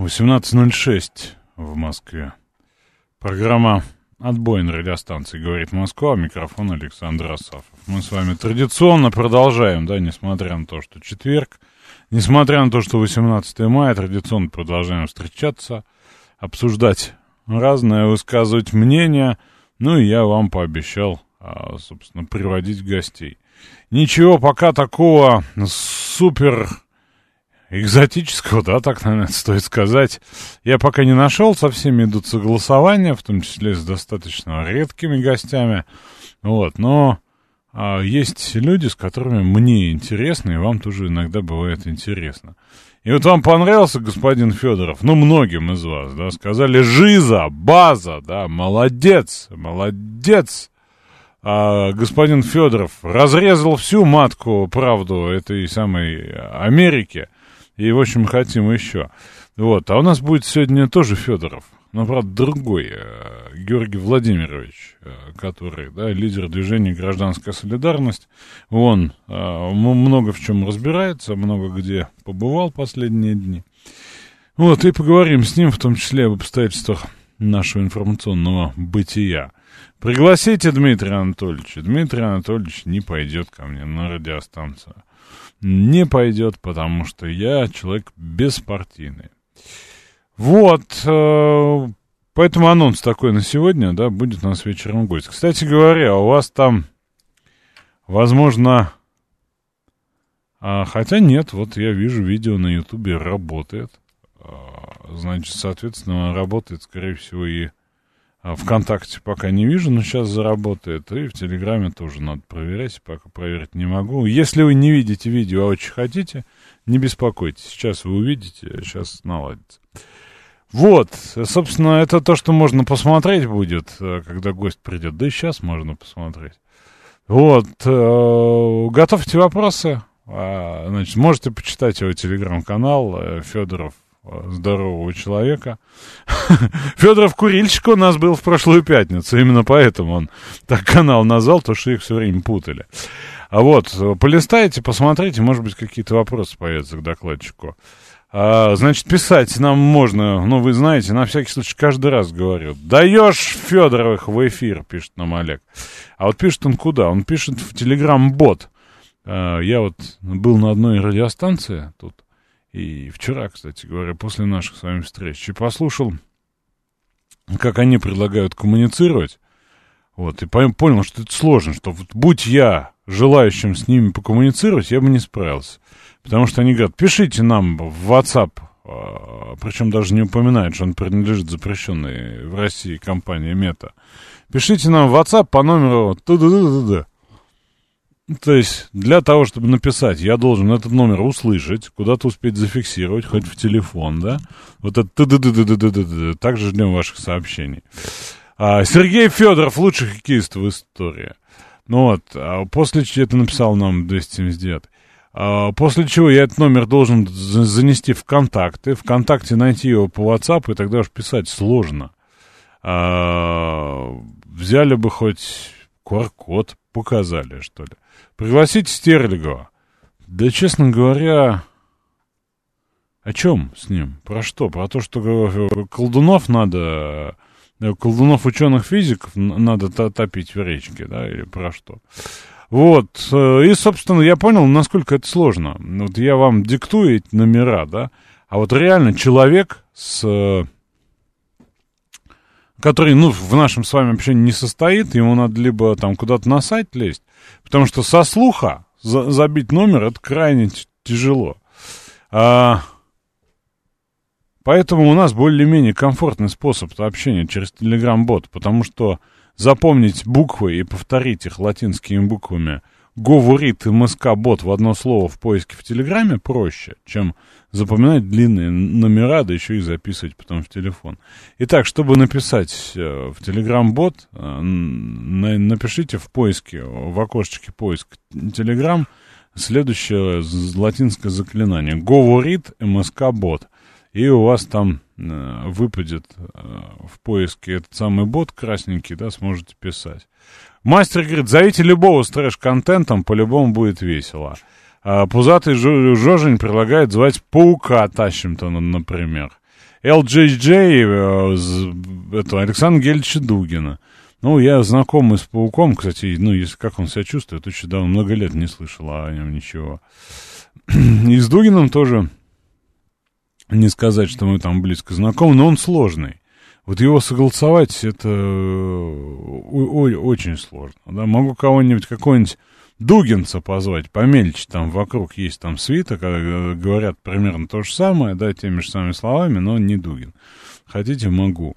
18.06 в Москве. Программа «Отбой» на радиостанции «Говорит Москва». Микрофон Александр Асафов. Мы с вами традиционно продолжаем, да, несмотря на то, что четверг, несмотря на то, что 18 мая, традиционно продолжаем встречаться, обсуждать разное, высказывать мнения. Ну и я вам пообещал, а, собственно, приводить гостей. Ничего пока такого супер экзотического, да, так, наверное, стоит сказать. Я пока не нашел, со всеми идут согласования, в том числе с достаточно редкими гостями. Вот, но а, есть люди, с которыми мне интересно, и вам тоже иногда бывает интересно. И вот вам понравился господин Федоров, ну, многим из вас, да, сказали «Жиза», «База», да, «Молодец», «Молодец», а господин Федоров разрезал всю матку правду этой самой Америки – и, в общем, хотим еще. Вот. А у нас будет сегодня тоже Федоров. Но, правда, другой. Э, Георгий Владимирович, э, который, да, лидер движения «Гражданская солидарность». Он э, много в чем разбирается, много где побывал последние дни. Вот, и поговорим с ним, в том числе об обстоятельствах нашего информационного бытия. Пригласите Дмитрия Анатольевича. Дмитрий Анатольевич не пойдет ко мне на радиостанцию не пойдет, потому что я человек беспартийный. Вот, э, поэтому анонс такой на сегодня, да, будет у нас вечером гость. Кстати говоря, у вас там, возможно, а, хотя нет, вот я вижу видео на ютубе работает. А, значит, соответственно, работает, скорее всего, и ВКонтакте пока не вижу, но сейчас заработает. И в Телеграме тоже надо проверять, пока проверить не могу. Если вы не видите видео, а очень хотите, не беспокойтесь. Сейчас вы увидите, сейчас наладится. Вот, собственно, это то, что можно посмотреть будет, э, когда гость придет. Да и сейчас можно посмотреть. Вот, э, готовьте вопросы. А, значит, можете почитать его телеграм-канал э, Федоров здорового человека. Федоров Курильщик у нас был в прошлую пятницу, именно поэтому он так канал назвал, то что их все время путали. А вот, полистайте, посмотрите, может быть, какие-то вопросы появятся к докладчику. А, значит, писать нам можно, ну, вы знаете, на всякий случай каждый раз говорю. Даешь Федоровых в эфир, пишет нам Олег. А вот пишет он куда? Он пишет в Телеграм-бот. А, я вот был на одной радиостанции тут, и вчера, кстати говоря, после наших с вами встреч, и послушал, как они предлагают коммуницировать, вот, и понял, что это сложно, что вот будь я желающим с ними покоммуницировать, я бы не справился. Потому что они говорят, пишите нам в WhatsApp, а, причем даже не упоминают, что он принадлежит запрещенной в России компании Мета. Пишите нам в WhatsApp по номеру ту-ду-ду-ду-ду. То есть для того, чтобы написать, я должен этот номер услышать, куда-то успеть зафиксировать, хоть в телефон, да? Вот это ты Также ждем ваших сообщений. А, Сергей Федоров, лучший хоккеист в истории. Ну вот, а после чего это написал нам 279. А, после чего я этот номер должен занести в контакты, ВКонтакте найти его по WhatsApp, и тогда уж писать сложно. А, взяли бы хоть QR-код, показали, что ли. Пригласите Стерлигова. Да, честно говоря, о чем с ним? Про что? Про то, что колдунов надо, колдунов ученых-физиков надо топить в речке, да, или про что? Вот, э, и, собственно, я понял, насколько это сложно. Вот я вам диктую эти номера, да, а вот реально человек с который, ну, в нашем с вами общении не состоит, ему надо либо там куда-то на сайт лезть, потому что со слуха за забить номер это крайне тяжело. А, поэтому у нас более-менее комфортный способ общения через Telegram-бот, потому что запомнить буквы и повторить их латинскими буквами говорит МСК-бот в одно слово в поиске в Телеграме проще, чем запоминать длинные номера, да еще и записывать потом в телефон. Итак, чтобы написать э, в Телеграм-бот, э, напишите в поиске, в окошечке поиск Телеграм следующее латинское заклинание. Говорит МСК-бот. И у вас там э, выпадет в поиске этот самый бот красненький, да, сможете писать. Мастер говорит, зовите любого с трэш-контентом, по-любому будет весело. А пузатый Жожень предлагает звать Паука Тащим-то, например. LJJ, э, это Александр Гельевича Дугина. Ну, я знакомый с Пауком, кстати, ну, если как он себя чувствует, очень давно, много лет не слышал о нем ничего. И с Дугином тоже не сказать, что мы там близко знакомы, но он сложный. Вот его согласовать, это очень сложно. Да? Могу кого-нибудь, какого-нибудь Дугинца позвать, помельче там вокруг есть там свита, говорят примерно то же самое, да, теми же самыми словами, но не Дугин. Хотите, могу.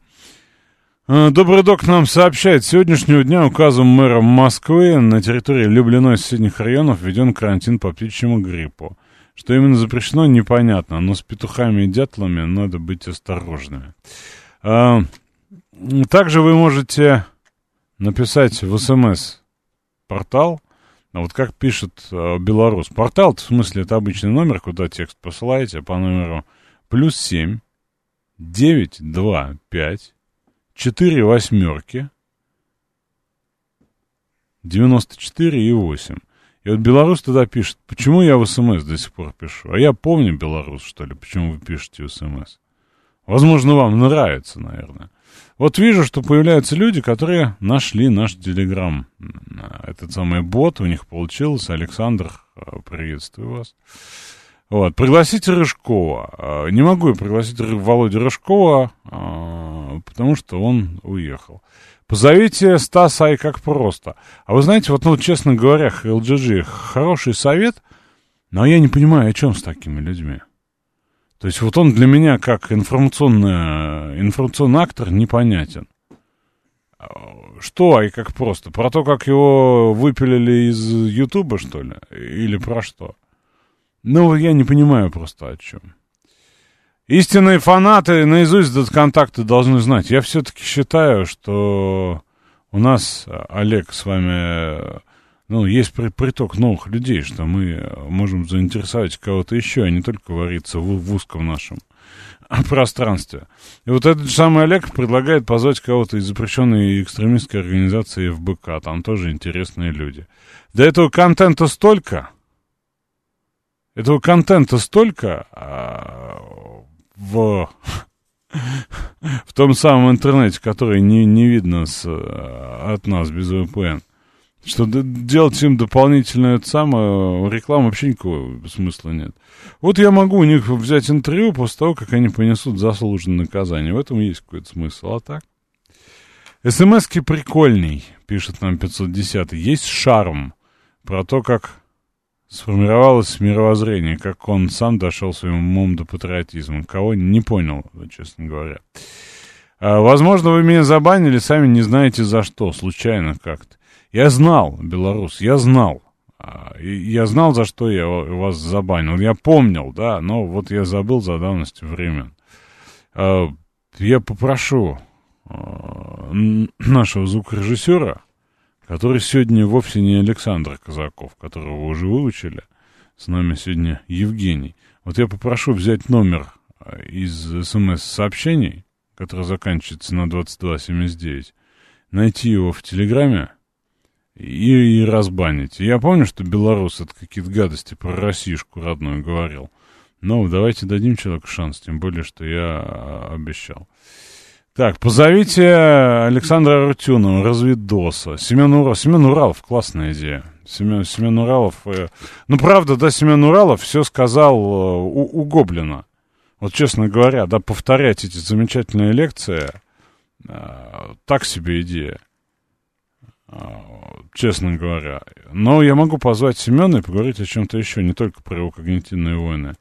А, Добрый док нам сообщает, с сегодняшнего дня указом мэра Москвы на территории Люблино и соседних районов введен карантин по птичьему гриппу. Что именно запрещено, непонятно, но с петухами и дятлами надо быть осторожными. А, также вы можете написать в СМС-портал, а вот как пишет э, Белорус. Портал, в смысле, это обычный номер, куда текст посылаете по номеру плюс 7 9 2 5 4 восьмерки 94 и 8. И вот Белорус тогда пишет, почему я в СМС до сих пор пишу? А я помню Белорус, что ли, почему вы пишете в СМС. Возможно, вам нравится, наверное. Вот вижу, что появляются люди, которые нашли наш Телеграм. Этот самый бот у них получился. Александр, э, приветствую вас. Вот, пригласите Рыжкова. Э, не могу я пригласить Володю Рыжкова, э, потому что он уехал. Позовите Стаса и как просто. А вы знаете, вот, ну, честно говоря, LGG хороший совет, но я не понимаю, о чем с такими людьми. То есть вот он для меня как информационный, информационный актор непонятен. Что и как просто? Про то, как его выпилили из Ютуба, что ли? Или про что? Ну, я не понимаю просто о чем. Истинные фанаты наизусть этот контакты должны знать. Я все-таки считаю, что у нас, Олег, с вами ну, есть приток новых людей, что мы э, можем заинтересовать кого-то еще, а не только вариться в, в узком нашем пространстве. И вот этот же самый Олег предлагает позвать кого-то из запрещенной экстремистской организации ФБК. Там тоже интересные люди. До этого контента столько, этого контента столько а, в, в том самом интернете, который не, не видно с, э, от нас без VPN. Что делать им дополнительную это самое, рекламу вообще никакого смысла нет. Вот я могу у них взять интервью после того, как они понесут заслуженное наказание. В этом есть какой-то смысл. А так? СМСки прикольный, пишет нам 510. Есть шарм про то, как сформировалось мировоззрение, как он сам дошел своим умом до патриотизма. Кого не понял, честно говоря. А, возможно, вы меня забанили, сами не знаете за что, случайно как-то. Я знал, белорус, я знал. А, я знал, за что я вас забанил. Я помнил, да, но вот я забыл за давностью времен. А, я попрошу а, нашего звукорежиссера, который сегодня вовсе не Александр Казаков, которого вы уже выучили, с нами сегодня Евгений. Вот я попрошу взять номер из смс-сообщений, который заканчивается на 2279, найти его в Телеграме, и, и разбанить. Я помню, что белорус это какие-то гадости про Россишку родную говорил. Но давайте дадим человеку шанс, тем более, что я а, обещал. Так, позовите Александра Рутюнова, разведоса. Семен Уралов. Семен Уралов, классная идея. Семен, Семен Уралов. Э, ну, правда, да, Семен Уралов все сказал э, у, у Гоблина. Вот, честно говоря, да, повторять эти замечательные лекции, э, так себе идея. А, честно говоря. Но я могу позвать Семена и поговорить о чем-то еще, не только про его когнитивные войны.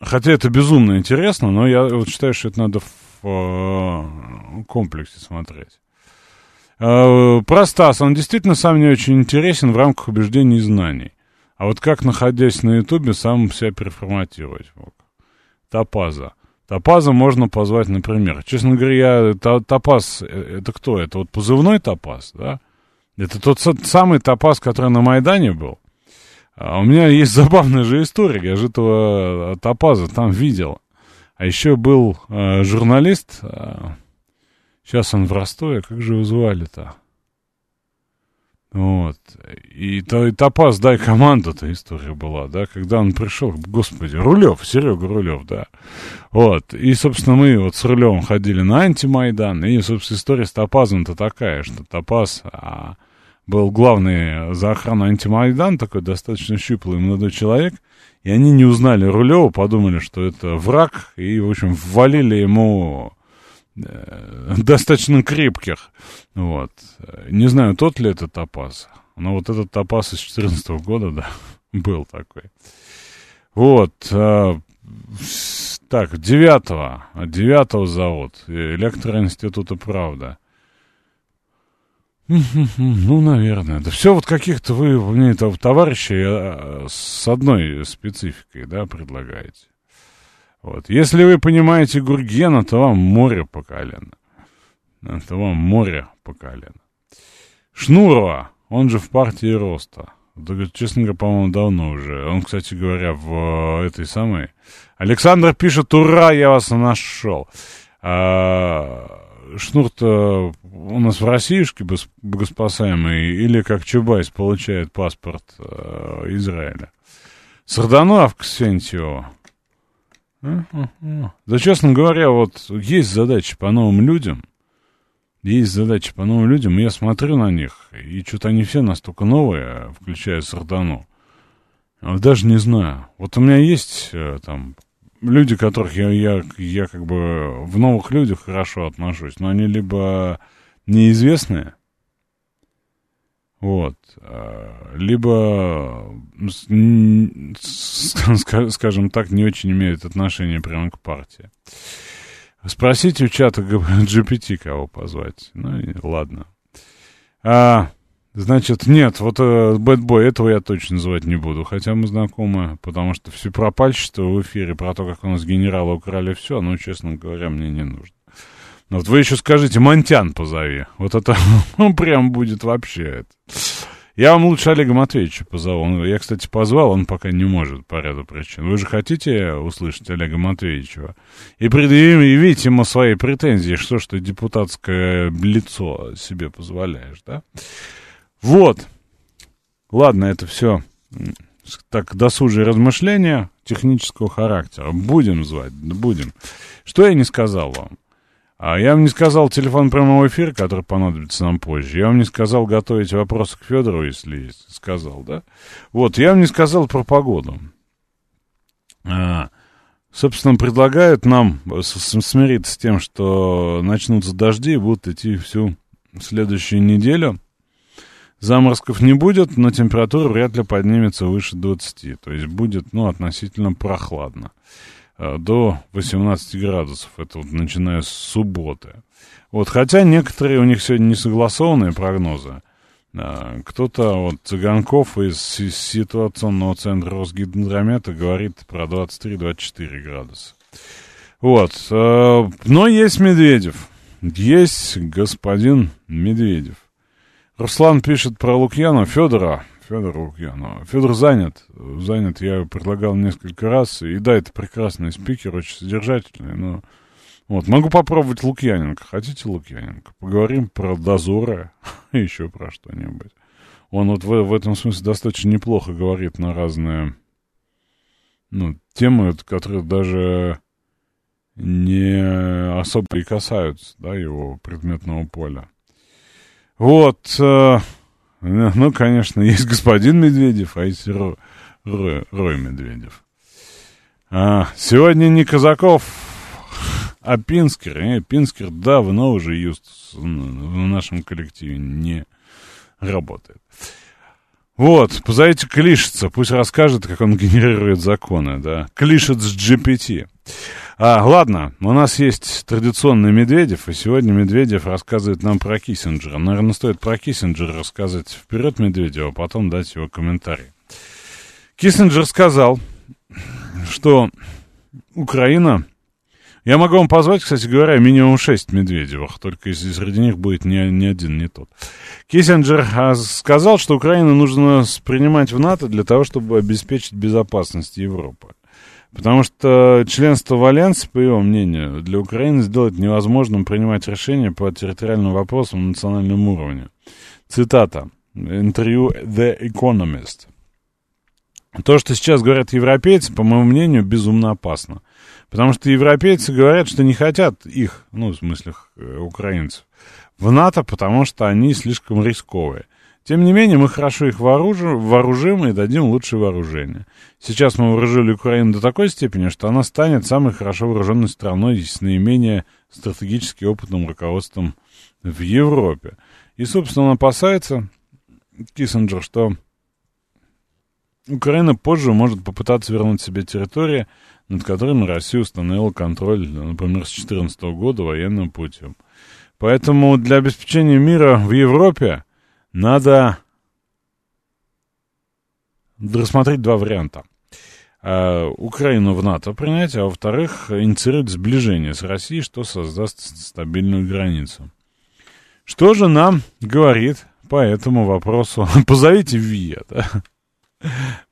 Хотя это безумно интересно, но я вот считаю, что это надо в э, комплексе смотреть. Э, про Стас. Он действительно сам не очень интересен в рамках убеждений и знаний. А вот как, находясь на Ютубе, сам себя переформатировать мог? Топаза. Топаза можно позвать, например. Честно говоря, я, Топаз, э, это кто? Это вот позывной Топаз, да? Это тот самый Топаз, который на Майдане был. А у меня есть забавная же история. Я же этого Топаза там видел. А еще был э, журналист, э, сейчас он в Ростове, как же его звали-то? Вот. И, то, и Топаз, дай команду-то история была, да, когда он пришел, господи, Рулев, Серега Рулев, да. Вот. И, собственно, мы вот с Рулевым ходили на антимайдан, и, собственно, история с Топазом-то такая, что Топаз а, был главный за охрану антимайдан, такой достаточно щуплый молодой человек, и они не узнали Рулева, подумали, что это враг, и, в общем, ввалили ему достаточно крепких. Вот. Не знаю, тот ли это топаз. Но вот этот топаз из 14 года, да, был такой. Вот. А, так, девятого. Девятого завод. Электроинститута «Правда». Ну, наверное. Да все вот каких-то вы мне товарищей а, с одной спецификой, да, предлагаете. Вот. Если вы понимаете Гургена, то вам море по колено. То вам море по колено. Шнурова, он же в партии Роста. Честно говоря, по-моему, давно уже. Он, кстати говоря, в этой самой... Александр пишет, ура, я вас нашел. А, Шнур-то у нас в Россиюшке богоспасаемый или как Чубайс получает паспорт э, Израиля. Сарданов Ксентьева. Да, честно говоря, вот есть задачи по новым людям. Есть задачи по новым людям, я смотрю на них, и что-то они все настолько новые, включая Сардану. Даже не знаю. Вот у меня есть э, там люди, которых я, я, я как бы в новых людях хорошо отношусь, но они либо неизвестные, вот. А, либо, скажем так, не очень имеют отношение прямо к партии. Спросите у чата GPT, кого позвать. Ну ладно. А, значит, нет, вот Бэтбой, этого я точно называть не буду, хотя мы знакомы, потому что все пропальчество в эфире про то, как у нас генерала украли все, ну, честно говоря, мне не нужно. Ну, вот вы еще скажите, Монтян позови. Вот это ну, прям будет вообще. Я вам лучше Олега Матвеевича позову. Я, кстати, позвал, он пока не может по ряду причин. Вы же хотите услышать Олега Матвеевича? И предъявить ему свои претензии, что ж ты депутатское лицо себе позволяешь, да? Вот. Ладно, это все так досужие размышления технического характера. Будем звать, будем. Что я не сказал вам? А я вам не сказал телефон прямого эфира, который понадобится нам позже. Я вам не сказал готовить вопросы к Федору, если есть. Сказал, да? Вот, я вам не сказал про погоду. А, собственно, предлагают нам смириться с тем, что начнутся дожди и будут идти всю следующую неделю. Заморозков не будет, но температура вряд ли поднимется выше 20. То есть будет, ну, относительно прохладно. Э, до 18 градусов. Это вот начиная с субботы. Вот, хотя некоторые у них сегодня не согласованные прогнозы. Э, кто-то, вот, Цыганков из ситуационного центра Росгидромета говорит про 23-24 градуса. Вот, э, но есть Медведев. Есть господин Медведев. Руслан пишет про Лукьяна Федора. Федор Лукьянов. Федор занят. Занят, я предлагал несколько раз. И да, это прекрасный спикер, очень содержательный, но... Вот, могу попробовать Лукьяненко. Хотите Лукьяненко? Поговорим про дозоры и еще про что-нибудь. Он вот в, в этом смысле достаточно неплохо говорит на разные ну, темы, которые даже не особо и касаются, да, его предметного поля. Вот, э, ну, конечно, есть господин Медведев, а есть Ро, Ро, Рой Медведев. А, сегодня не Казаков, а Пинскер. Э, Пинскер давно уже юст в нашем коллективе не работает. Вот, позовите Клишица, пусть расскажет, как он генерирует законы, да. Клишец GPT. А, ладно, у нас есть традиционный Медведев, и сегодня Медведев рассказывает нам про Киссинджера. Наверное, стоит про Киссинджера рассказать вперед Медведева, а потом дать его комментарий. Киссинджер сказал, что Украина... Я могу вам позвать, кстати говоря, минимум шесть Медведевых, только если среди них будет ни, ни один, не тот. Киссинджер а, сказал, что Украину нужно принимать в НАТО для того, чтобы обеспечить безопасность Европы. Потому что членство в Альянсе, по его мнению, для Украины сделать невозможным принимать решения по территориальным вопросам на национальном уровне. Цитата. Интервью The Economist. То, что сейчас говорят европейцы, по моему мнению, безумно опасно. Потому что европейцы говорят, что не хотят их, ну, в смысле, э, украинцев, в НАТО, потому что они слишком рисковые. Тем не менее, мы хорошо их вооружим, вооружим и дадим лучшее вооружение. Сейчас мы вооружили Украину до такой степени, что она станет самой хорошо вооруженной страной с наименее стратегически опытным руководством в Европе. И, собственно, он опасается, Киссинджер, что Украина позже может попытаться вернуть себе территории, над которыми Россия установила контроль, например, с 2014 года военным путем. Поэтому для обеспечения мира в Европе надо рассмотреть два варианта. Uh, Украину в НАТО принять, а во-вторых, инициировать сближение с Россией, что создаст стабильную границу. Что же нам говорит по этому вопросу? Позовите ВИА, да?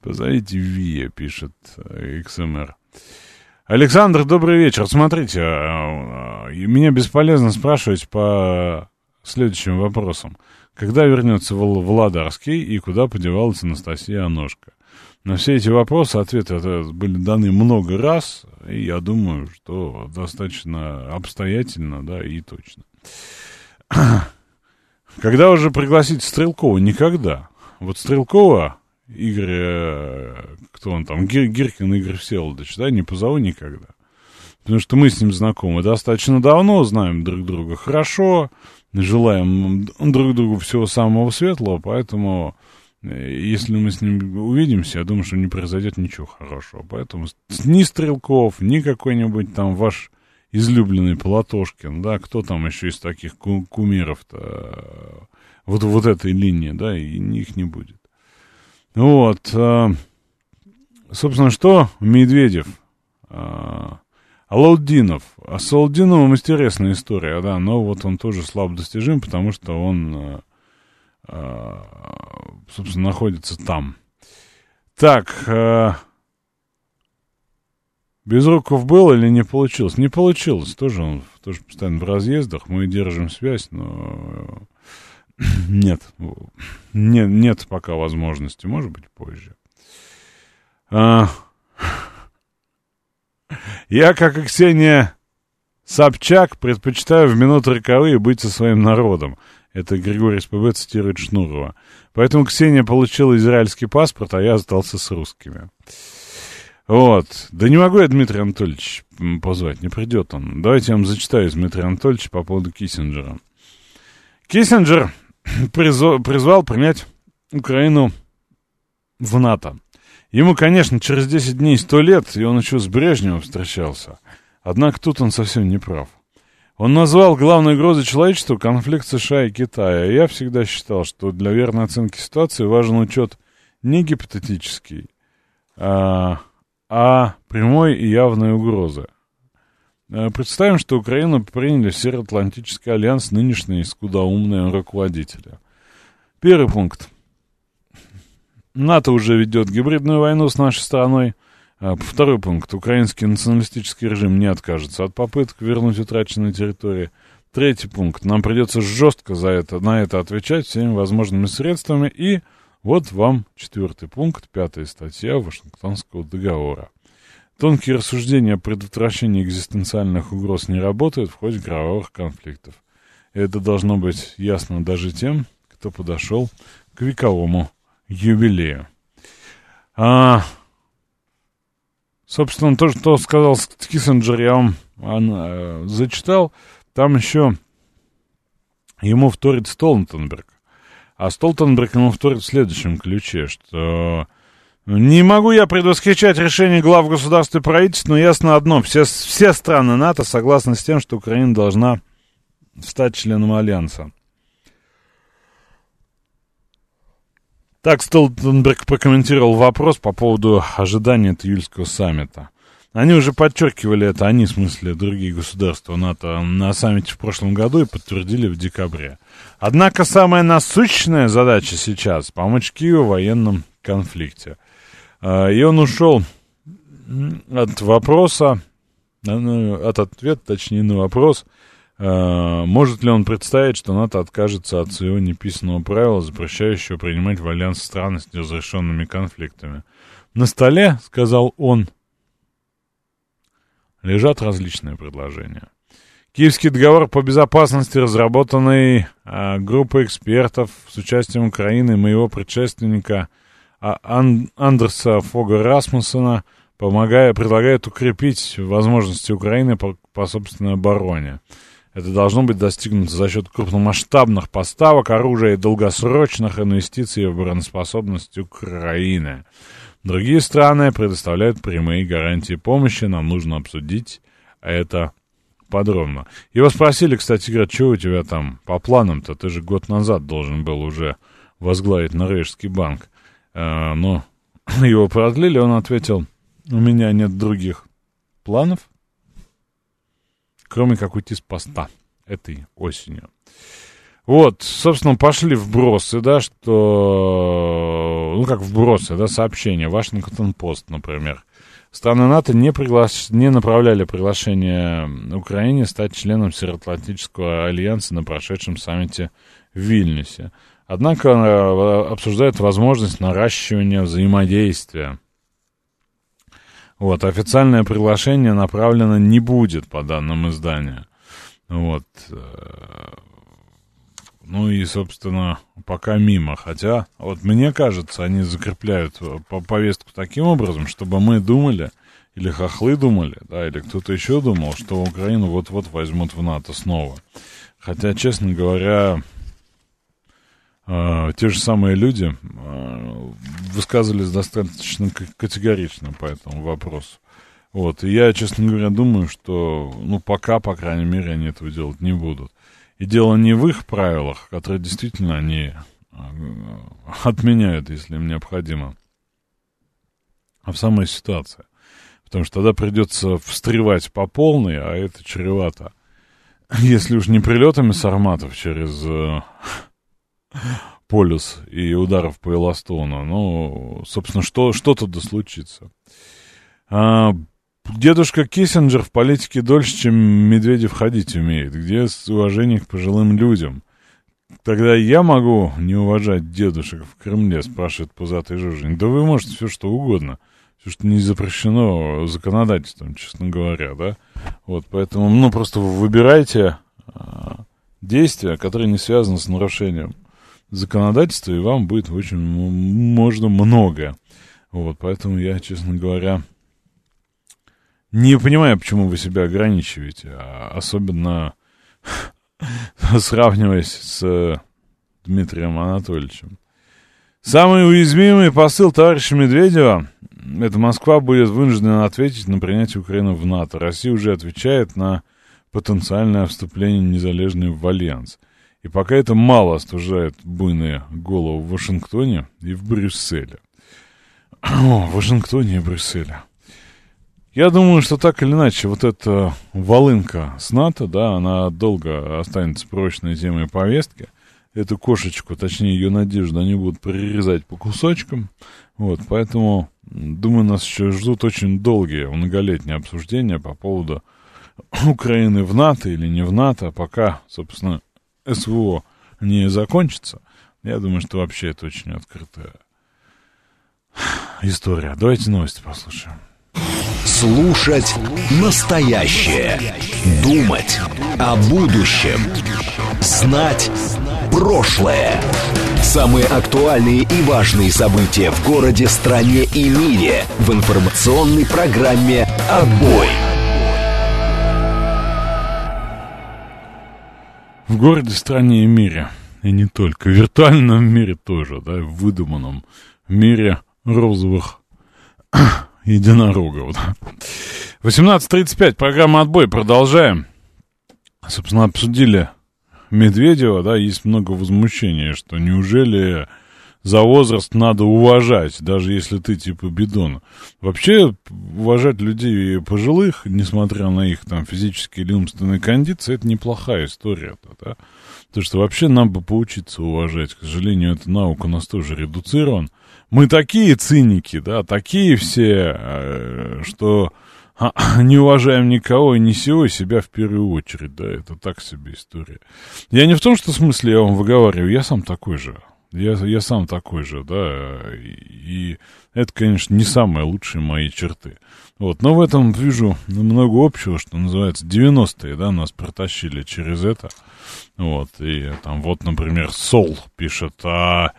Позовите ВИА, пишет XMR. Александр, добрый вечер. Смотрите, а, меня бесполезно спрашивать по следующим вопросам. Когда вернется Владарский и куда подевалась Анастасия Аношка? На все эти вопросы ответы были даны много раз, и я думаю, что достаточно обстоятельно, да, и точно. Когда уже пригласить Стрелкова? Никогда. Вот Стрелкова, Игорь, э, кто он там, Гир, Гиркин Игорь Всеволодович, да, не позову никогда. Потому что мы с ним знакомы достаточно давно, знаем друг друга хорошо, желаем друг другу всего самого светлого, поэтому э, если мы с ним увидимся, я думаю, что не произойдет ничего хорошего. Поэтому ни Стрелков, ни какой-нибудь там ваш излюбленный Платошкин, да, кто там еще из таких кумиров-то, вот, вот этой линии, да, и их не будет. Вот, а, собственно, что Медведев а, Алаудинов. А с Алаудиновым интересная история, да, но вот он тоже слабо достижим, потому что он, э, э, собственно, находится там. Так, э, Безруков был или не получилось? Не получилось, тоже он тоже постоянно в разъездах, мы держим связь, но нет, нет, нет пока возможности, может быть, позже. Я, как и Ксения Собчак, предпочитаю в минуты роковые быть со своим народом. Это Григорий СПБ цитирует Шнурова. Поэтому Ксения получила израильский паспорт, а я остался с русскими. Вот. Да не могу я Дмитрий Анатольевич позвать, не придет он. Давайте я вам зачитаю из Дмитрия Анатольевича по поводу Киссинджера. Киссинджер призвал принять Украину в НАТО. Ему, конечно, через 10 дней 100 лет, и он еще с Брежневым встречался. Однако тут он совсем не прав. Он назвал главной угрозой человечеству конфликт США и Китая. Я всегда считал, что для верной оценки ситуации важен учет не гипотетический, а, а прямой и явной угрозы. Э, представим, что Украину приняли в Североатлантический альянс нынешние скудоумные руководители. Первый пункт. НАТО уже ведет гибридную войну с нашей страной. А, второй пункт. Украинский националистический режим не откажется от попыток вернуть утраченные территории. Третий пункт. Нам придется жестко за это, на это отвечать всеми возможными средствами. И вот вам четвертый пункт, пятая статья Вашингтонского договора. Тонкие рассуждения о предотвращении экзистенциальных угроз не работают в ходе кровавых конфликтов. Это должно быть ясно даже тем, кто подошел к вековому юбилею. А, собственно, то, что сказал Киссинджер, я вам он, э, зачитал. Там еще ему вторит Столтенберг. А Столтенберг ему вторит в следующем ключе, что Не могу я предвосхищать решение глав государств и правительств, но ясно одно. Все, все страны НАТО согласны с тем, что Украина должна стать членом Альянса. Так Столтенберг прокомментировал вопрос по поводу ожидания от июльского саммита. Они уже подчеркивали это, они, в смысле, другие государства НАТО, на саммите в прошлом году и подтвердили в декабре. Однако самая насущная задача сейчас — помочь Киеву в военном конфликте. А, и он ушел от вопроса, ну, от ответа, точнее, на вопрос — Э, может ли он представить, что НАТО откажется от своего неписанного правила, запрещающего принимать в альянс страны с неразрешенными конфликтами? На столе, сказал он, лежат различные предложения. Киевский договор по безопасности, разработанный э, группой экспертов с участием Украины и моего предшественника а, Ан- Андерса Фога Расмуссона, помогая, предлагает укрепить возможности Украины по, по собственной обороне. Это должно быть достигнуто за счет крупномасштабных поставок оружия и долгосрочных инвестиций в обороноспособность Украины. Другие страны предоставляют прямые гарантии помощи. Нам нужно обсудить это подробно. Его спросили, кстати говоря, что у тебя там по планам-то? Ты же год назад должен был уже возглавить Норвежский банк. Э, но его продлили, он ответил, у меня нет других планов кроме как уйти с поста этой осенью. Вот, собственно, пошли вбросы, да, что... Ну, как вбросы, да, сообщения. Вашингтон-Пост, например. Страны НАТО не, приглаш... не направляли приглашение Украине стать членом Североатлантического альянса на прошедшем саммите в Вильнюсе. Однако э, обсуждают возможность наращивания взаимодействия вот, официальное приглашение направлено не будет, по данным издания. Вот. Э, ну и, собственно, пока мимо. Хотя, вот мне кажется, они закрепляют по повестку таким образом, чтобы мы думали, или хохлы думали, да, или кто-то еще думал, что Украину вот-вот возьмут в НАТО снова. Хотя, честно говоря, э, те же самые люди э, высказывались достаточно категорично по этому вопросу. Вот, и я, честно говоря, думаю, что, ну, пока, по крайней мере, они этого делать не будут. И дело не в их правилах, которые действительно они э, отменяют, если им необходимо, а в самой ситуации. Потому что тогда придется встревать по полной, а это чревато. Если уж не прилетами сарматов через э, полюс и ударов по Эластону. Ну, собственно, что, что тут случится? А, дедушка Киссинджер в политике дольше, чем Медведев ходить умеет. Где уважение к пожилым людям? Тогда я могу не уважать дедушек в Кремле, спрашивает пузатый Жужин. Да вы можете все что угодно. Все, что не запрещено законодательством, честно говоря, да? Вот, поэтому, ну, просто выбирайте а, действия, которые не связаны с нарушением законодательства, и вам будет очень можно многое. Вот, поэтому я, честно говоря, не понимаю, почему вы себя ограничиваете, а особенно сравниваясь с Дмитрием Анатольевичем. Самый уязвимый посыл товарища Медведева – это Москва будет вынуждена ответить на принятие Украины в НАТО. Россия уже отвечает на потенциальное вступление незалежной в Альянс – и пока это мало остужает буйные головы в Вашингтоне и в Брюсселе. О, в Вашингтоне и Брюсселе. Я думаю, что так или иначе, вот эта волынка с НАТО, да, она долго останется прочной темой повестки. Эту кошечку, точнее ее надежду, они будут прирезать по кусочкам. Вот, поэтому, думаю, нас еще ждут очень долгие, многолетние обсуждения по поводу Украины в НАТО или не в НАТО, пока, собственно, СВО не закончится, я думаю, что вообще это очень открытая история. Давайте новости послушаем. Слушать настоящее. Думать о будущем. Знать прошлое. Самые актуальные и важные события в городе, стране и мире в информационной программе «Отбой». В городе, стране и мире. И не только. В виртуальном мире тоже, да, в выдуманном мире розовых единорогов. Да. 18.35, программа «Отбой», продолжаем. Собственно, обсудили Медведева, да, есть много возмущения, что неужели за возраст надо уважать, даже если ты типа бидон. Вообще, уважать людей пожилых, несмотря на их там физические или умственные кондиции, это неплохая история, да. Потому что вообще нам бы поучиться уважать. К сожалению, эта наука у нас тоже редуцирован. Мы такие циники, да, такие все, э, что не уважаем никого и не сего, себя в первую очередь, да, это так себе история. Я не в том, что смысле я вам выговариваю, я сам такой же. Я, я сам такой же, да, и это, конечно, не самые лучшие мои черты. Вот, но в этом вижу много общего, что называется, 90-е, да, нас протащили через это. Вот, и там вот, например, Сол пишет, а,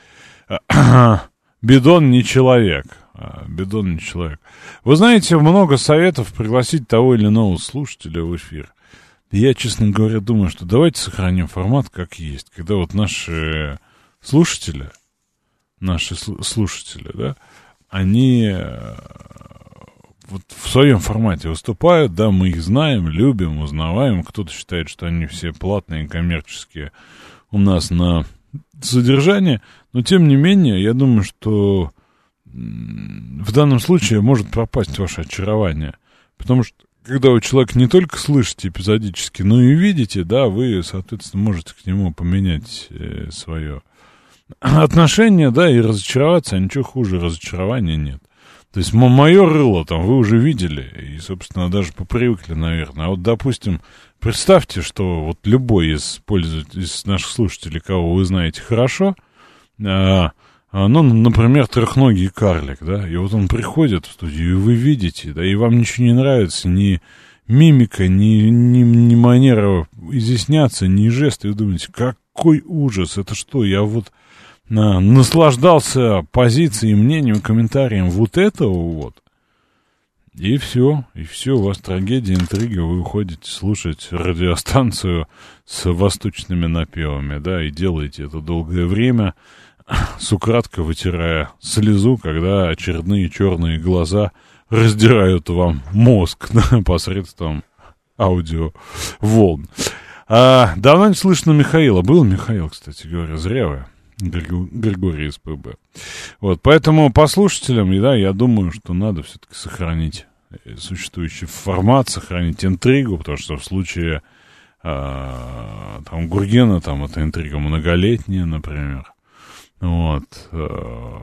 Бидон не человек. А, Бидон не человек. Вы знаете, много советов пригласить того или иного слушателя в эфир. Я, честно говоря, думаю, что давайте сохраним формат как есть, когда вот наши слушатели, наши слушатели, да, они э, вот в своем формате выступают, да, мы их знаем, любим, узнаваем. Кто-то считает, что они все платные, коммерческие у нас на содержание, но тем не менее, я думаю, что в данном случае может пропасть ваше очарование. Потому что когда вы человека не только слышите эпизодически, но и видите, да, вы, соответственно, можете к нему поменять э, свое отношение, да, и разочароваться, а ничего хуже разочарования нет. То есть мое рыло там вы уже видели, и, собственно, даже попривыкли, наверное. А вот, допустим, представьте, что вот любой из, пользователей, из наших слушателей, кого вы знаете хорошо, а, а, ну, например, трехногий карлик, да, и вот он приходит в студию, и вы видите, да, и вам ничего не нравится, ни мимика, ни, ни, ни манера изъясняться, ни жесты, и вы думаете, какой ужас, это что, я вот наслаждался позицией, мнением, комментарием вот этого вот, и все, и все, у вас трагедия, интрига, вы уходите слушать радиостанцию с восточными напевами, да, и делаете это долгое время, с украдкой вытирая слезу, когда очередные черные глаза раздирают вам мозг да, посредством аудиоволн. А, давно не слышно Михаила. Был Михаил, кстати говоря, зря вы. Григорий СПБ. Вот, поэтому по слушателям, да, я думаю, что надо все-таки сохранить э, существующий формат, сохранить интригу, потому что в случае э, там Гургена, там эта интрига многолетняя, например. Вот. Э,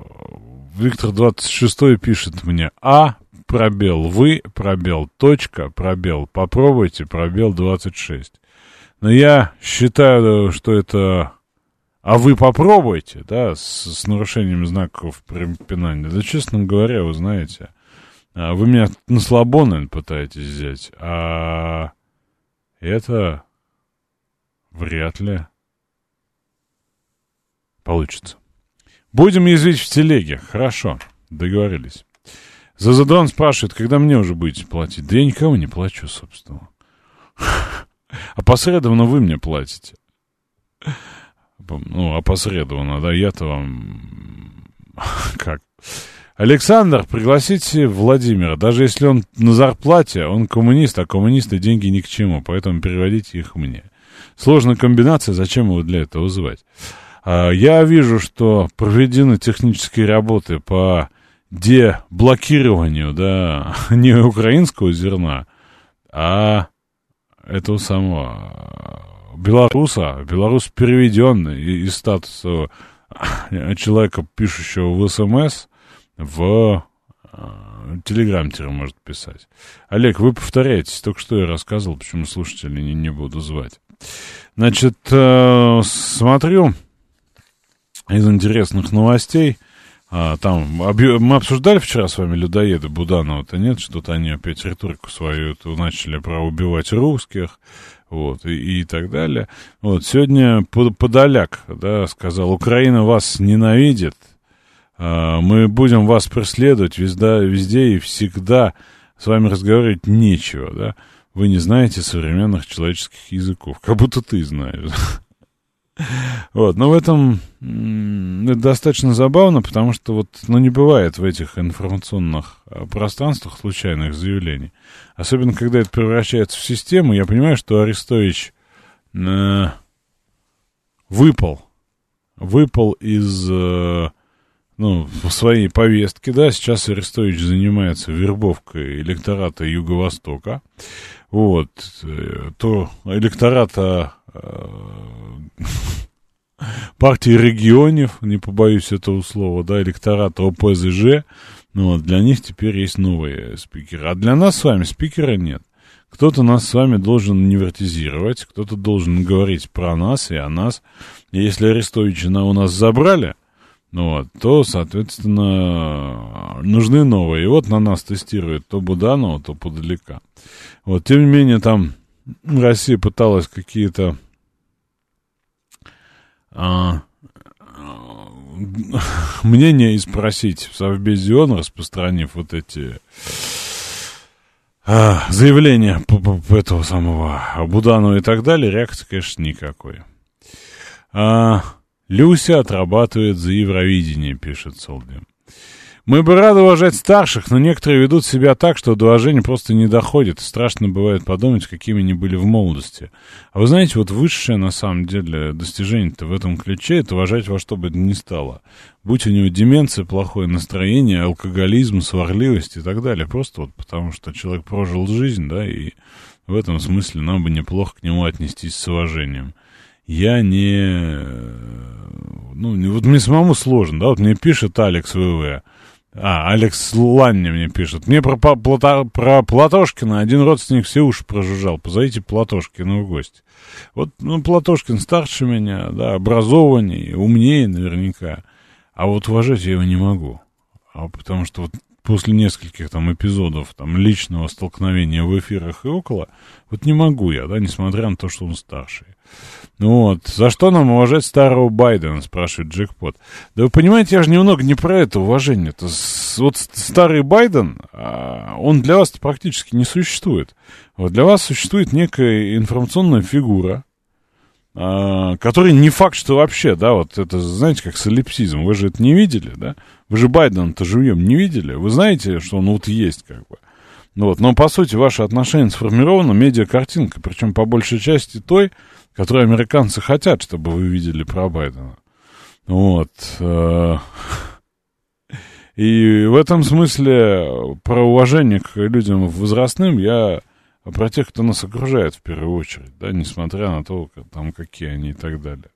Виктор 26 пишет мне, а, пробел, вы, пробел, точка, пробел, попробуйте, пробел 26. Но я считаю, что это а вы попробуйте, да, с, с нарушением знаков препинания. Да, честно говоря, вы знаете, а, вы меня на слабо, наверное, пытаетесь взять, а это вряд ли получится. Будем язвить в телеге. Хорошо, договорились. Зазадрон спрашивает, когда мне уже будете платить? Да я никого не плачу, собственно. Опосредованно вы мне платите ну, опосредованно, да, я-то вам... как? Александр, пригласите Владимира. Даже если он на зарплате, он коммунист, а коммунисты деньги ни к чему, поэтому переводите их мне. Сложная комбинация, зачем его для этого вызывать? А, я вижу, что проведены технические работы по деблокированию, да, не украинского зерна, а этого самого белоруса, белорус переведен из статуса э, человека, пишущего в СМС, в э, Телеграм теперь может писать. Олег, вы повторяетесь, только что я рассказывал, почему слушатели не, не буду звать. Значит, э, смотрю из интересных новостей, а, там, мы обсуждали вчера с вами людоеды Буданова-то нет, что-то они опять риторику свою эту начали про убивать русских, вот, и, и так далее. Вот, сегодня Подоляк, да, сказал, Украина вас ненавидит, а, мы будем вас преследовать везде, везде и всегда, с вами разговаривать нечего, да, вы не знаете современных человеческих языков, как будто ты знаешь. Вот, но в этом это достаточно забавно, потому что вот, ну, не бывает в этих информационных а, пространствах случайных заявлений. Особенно, когда это превращается в систему, я понимаю, что Арестович э, выпал, выпал из, э, ну, своей повестке, да, сейчас Арестович занимается вербовкой электората Юго-Востока, вот, э, то электората партии регионов, не побоюсь этого слова, да, электората ОПЗЖ, ну вот, для них теперь есть новые спикеры. А для нас с вами спикера нет. Кто-то нас с вами должен невротизировать, кто-то должен говорить про нас и о нас. И если Арестовича у нас забрали, ну вот, то, соответственно, нужны новые. И вот на нас тестируют то Буданова, то Подалека. Вот, тем не менее, там Россия пыталась какие-то а, мнение и спросить в Совбезе ООН, распространив вот эти а, заявления этого самого Буданова и так далее, реакции, конечно, никакой. А, Люся отрабатывает за Евровидение, пишет Солдим. Мы бы рады уважать старших, но некоторые ведут себя так, что до уважения просто не доходит. Страшно бывает подумать, какими они были в молодости. А вы знаете, вот высшее, на самом деле, достижение-то в этом ключе, это уважать во что бы это ни стало. Будь у него деменция, плохое настроение, алкоголизм, сварливость и так далее. Просто вот потому, что человек прожил жизнь, да, и в этом смысле нам бы неплохо к нему отнестись с уважением. Я не... Ну, вот мне самому сложно, да, вот мне пишет Алекс ВВ, а, Алекс Ланни мне пишет. Мне про, Плата, про Платошкина один родственник все уши прожужжал. Позовите Платошкина в гости. Вот, ну, Платошкин старше меня, да, образованнее, умнее наверняка. А вот уважать я его не могу. А потому что вот после нескольких там эпизодов там личного столкновения в эфирах и около, вот не могу я, да, несмотря на то, что он старший. Ну вот, за что нам уважать старого Байдена, спрашивает Джекпот. Да вы понимаете, я же немного не про это уважение. -то. Вот старый Байден, а, он для вас практически не существует. Вот для вас существует некая информационная фигура, а, который не факт, что вообще, да, вот это, знаете, как солипсизм. Вы же это не видели, да? Вы же Байдена-то живьем не видели. Вы знаете, что он вот есть, как бы. Ну вот, но по сути ваше отношение сформировано медиа-картинкой, причем по большей части той, которые американцы хотят, чтобы вы видели про Байдена. Вот. Э, и в этом смысле про уважение к людям возрастным я про тех, кто нас окружает в первую очередь, да, несмотря на то, там, какие они и так далее.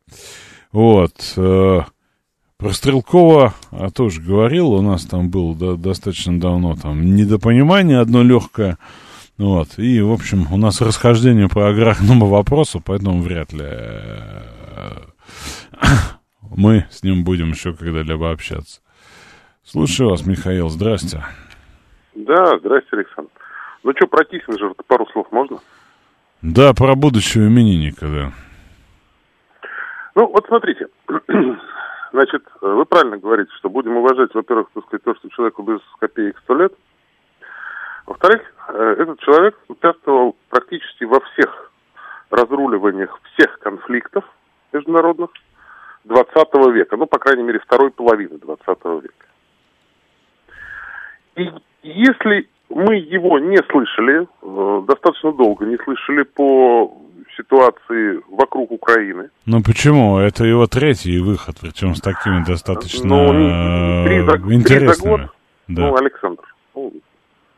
Вот. Э, про Стрелкова а, тоже говорил, у нас там было да, достаточно давно там недопонимание одно легкое, вот. И, в общем, у нас расхождение по аграрному вопросу, поэтому вряд ли э, мы с ним будем еще когда-либо общаться. Слушаю вас, Михаил. Здрасте. Да, здрасте, Александр. Ну что, про Киссинджера пару слов можно? Да, про будущего именинника, да. Ну, вот смотрите. Значит, вы правильно говорите, что будем уважать, во-первых, так сказать, то, что человеку без копеек сто лет – во-вторых, э, этот человек участвовал практически во всех разруливаниях всех конфликтов международных 20 века, ну, по крайней мере, второй половины 20 века. И если мы его не слышали, э, достаточно долго не слышали по ситуации вокруг Украины. Ну почему? Это его третий выход, причем с такими достаточно ну, три за, интересными. Три за год, да. Ну, Александр, ну,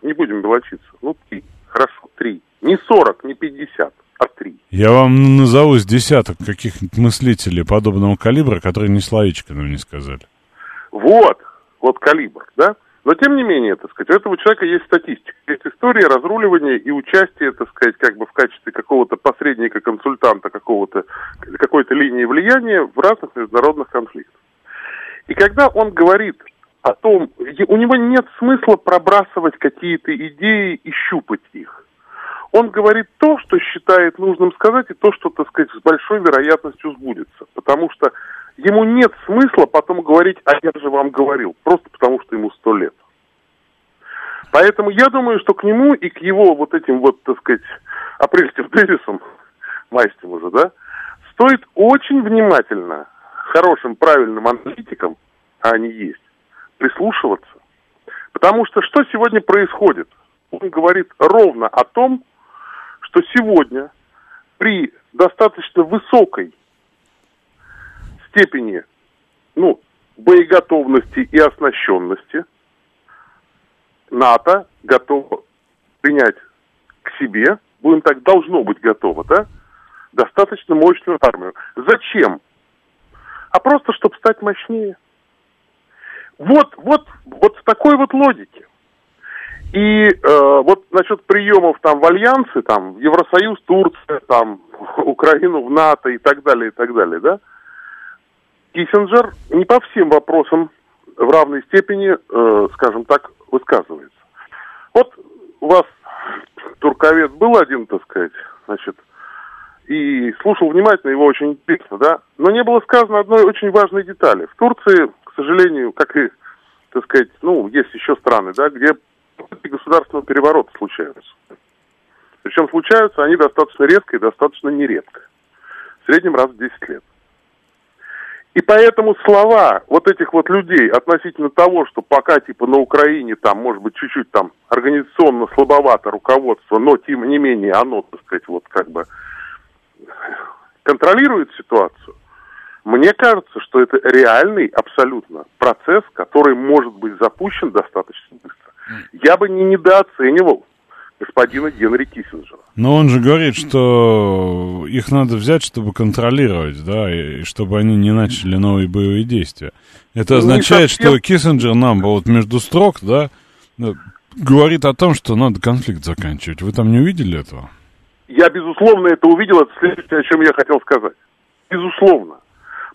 не будем белочиться. Ну, три. Хорошо, три. Не сорок, не пятьдесят, а три. Я вам назову с десяток каких-нибудь мыслителей подобного калибра, которые ни словечко нам не сказали. Вот, вот калибр, да? Но тем не менее, так сказать, у этого человека есть статистика, есть история разруливания и участия, так сказать, как бы в качестве какого-то посредника, консультанта, какого-то, какой-то линии влияния в разных международных конфликтах. И когда он говорит о том, у него нет смысла пробрасывать какие-то идеи и щупать их. Он говорит то, что считает нужным сказать, и то, что, так сказать, с большой вероятностью сбудется. Потому что ему нет смысла потом говорить, а я же вам говорил, просто потому что ему сто лет. Поэтому я думаю, что к нему и к его вот этим вот, так сказать, апрельским тезисам, майским уже, да, стоит очень внимательно, хорошим, правильным аналитикам, а они есть, прислушиваться. Потому что что сегодня происходит? Он говорит ровно о том, что сегодня при достаточно высокой степени ну, боеготовности и оснащенности НАТО готово принять к себе, будем так, должно быть готово, да, достаточно мощную армию. Зачем? А просто, чтобы стать мощнее. Вот, вот, вот в такой вот логике. И э, вот насчет приемов там в альянсы, там, Евросоюз, Турция, там, Украину в НАТО и так далее, и так далее, да, Киссинджер не по всем вопросам в равной степени, э, скажем так, высказывается. Вот у вас турковед был один, так сказать, значит, и слушал внимательно его очень интересно, да, но не было сказано одной очень важной детали. В Турции, к сожалению, как и, так сказать, ну, есть еще страны, да, где государственного переворота случаются. Причем случаются они достаточно резко и достаточно нередко. В среднем раз в 10 лет. И поэтому слова вот этих вот людей относительно того, что пока типа на Украине там, может быть, чуть-чуть там организационно слабовато руководство, но тем не менее оно, так сказать, вот как бы контролирует ситуацию, мне кажется, что это реальный абсолютно процесс, который может быть запущен достаточно быстро. Я бы не недооценивал господина Генри Киссинджера. Но он же говорит, что их надо взять, чтобы контролировать, да, и чтобы они не начали новые боевые действия. Это означает, совсем... что Киссинджер нам вот между строк, да, говорит о том, что надо конфликт заканчивать. Вы там не увидели этого? Я, безусловно, это увидел. Это следующее, о чем я хотел сказать. Безусловно.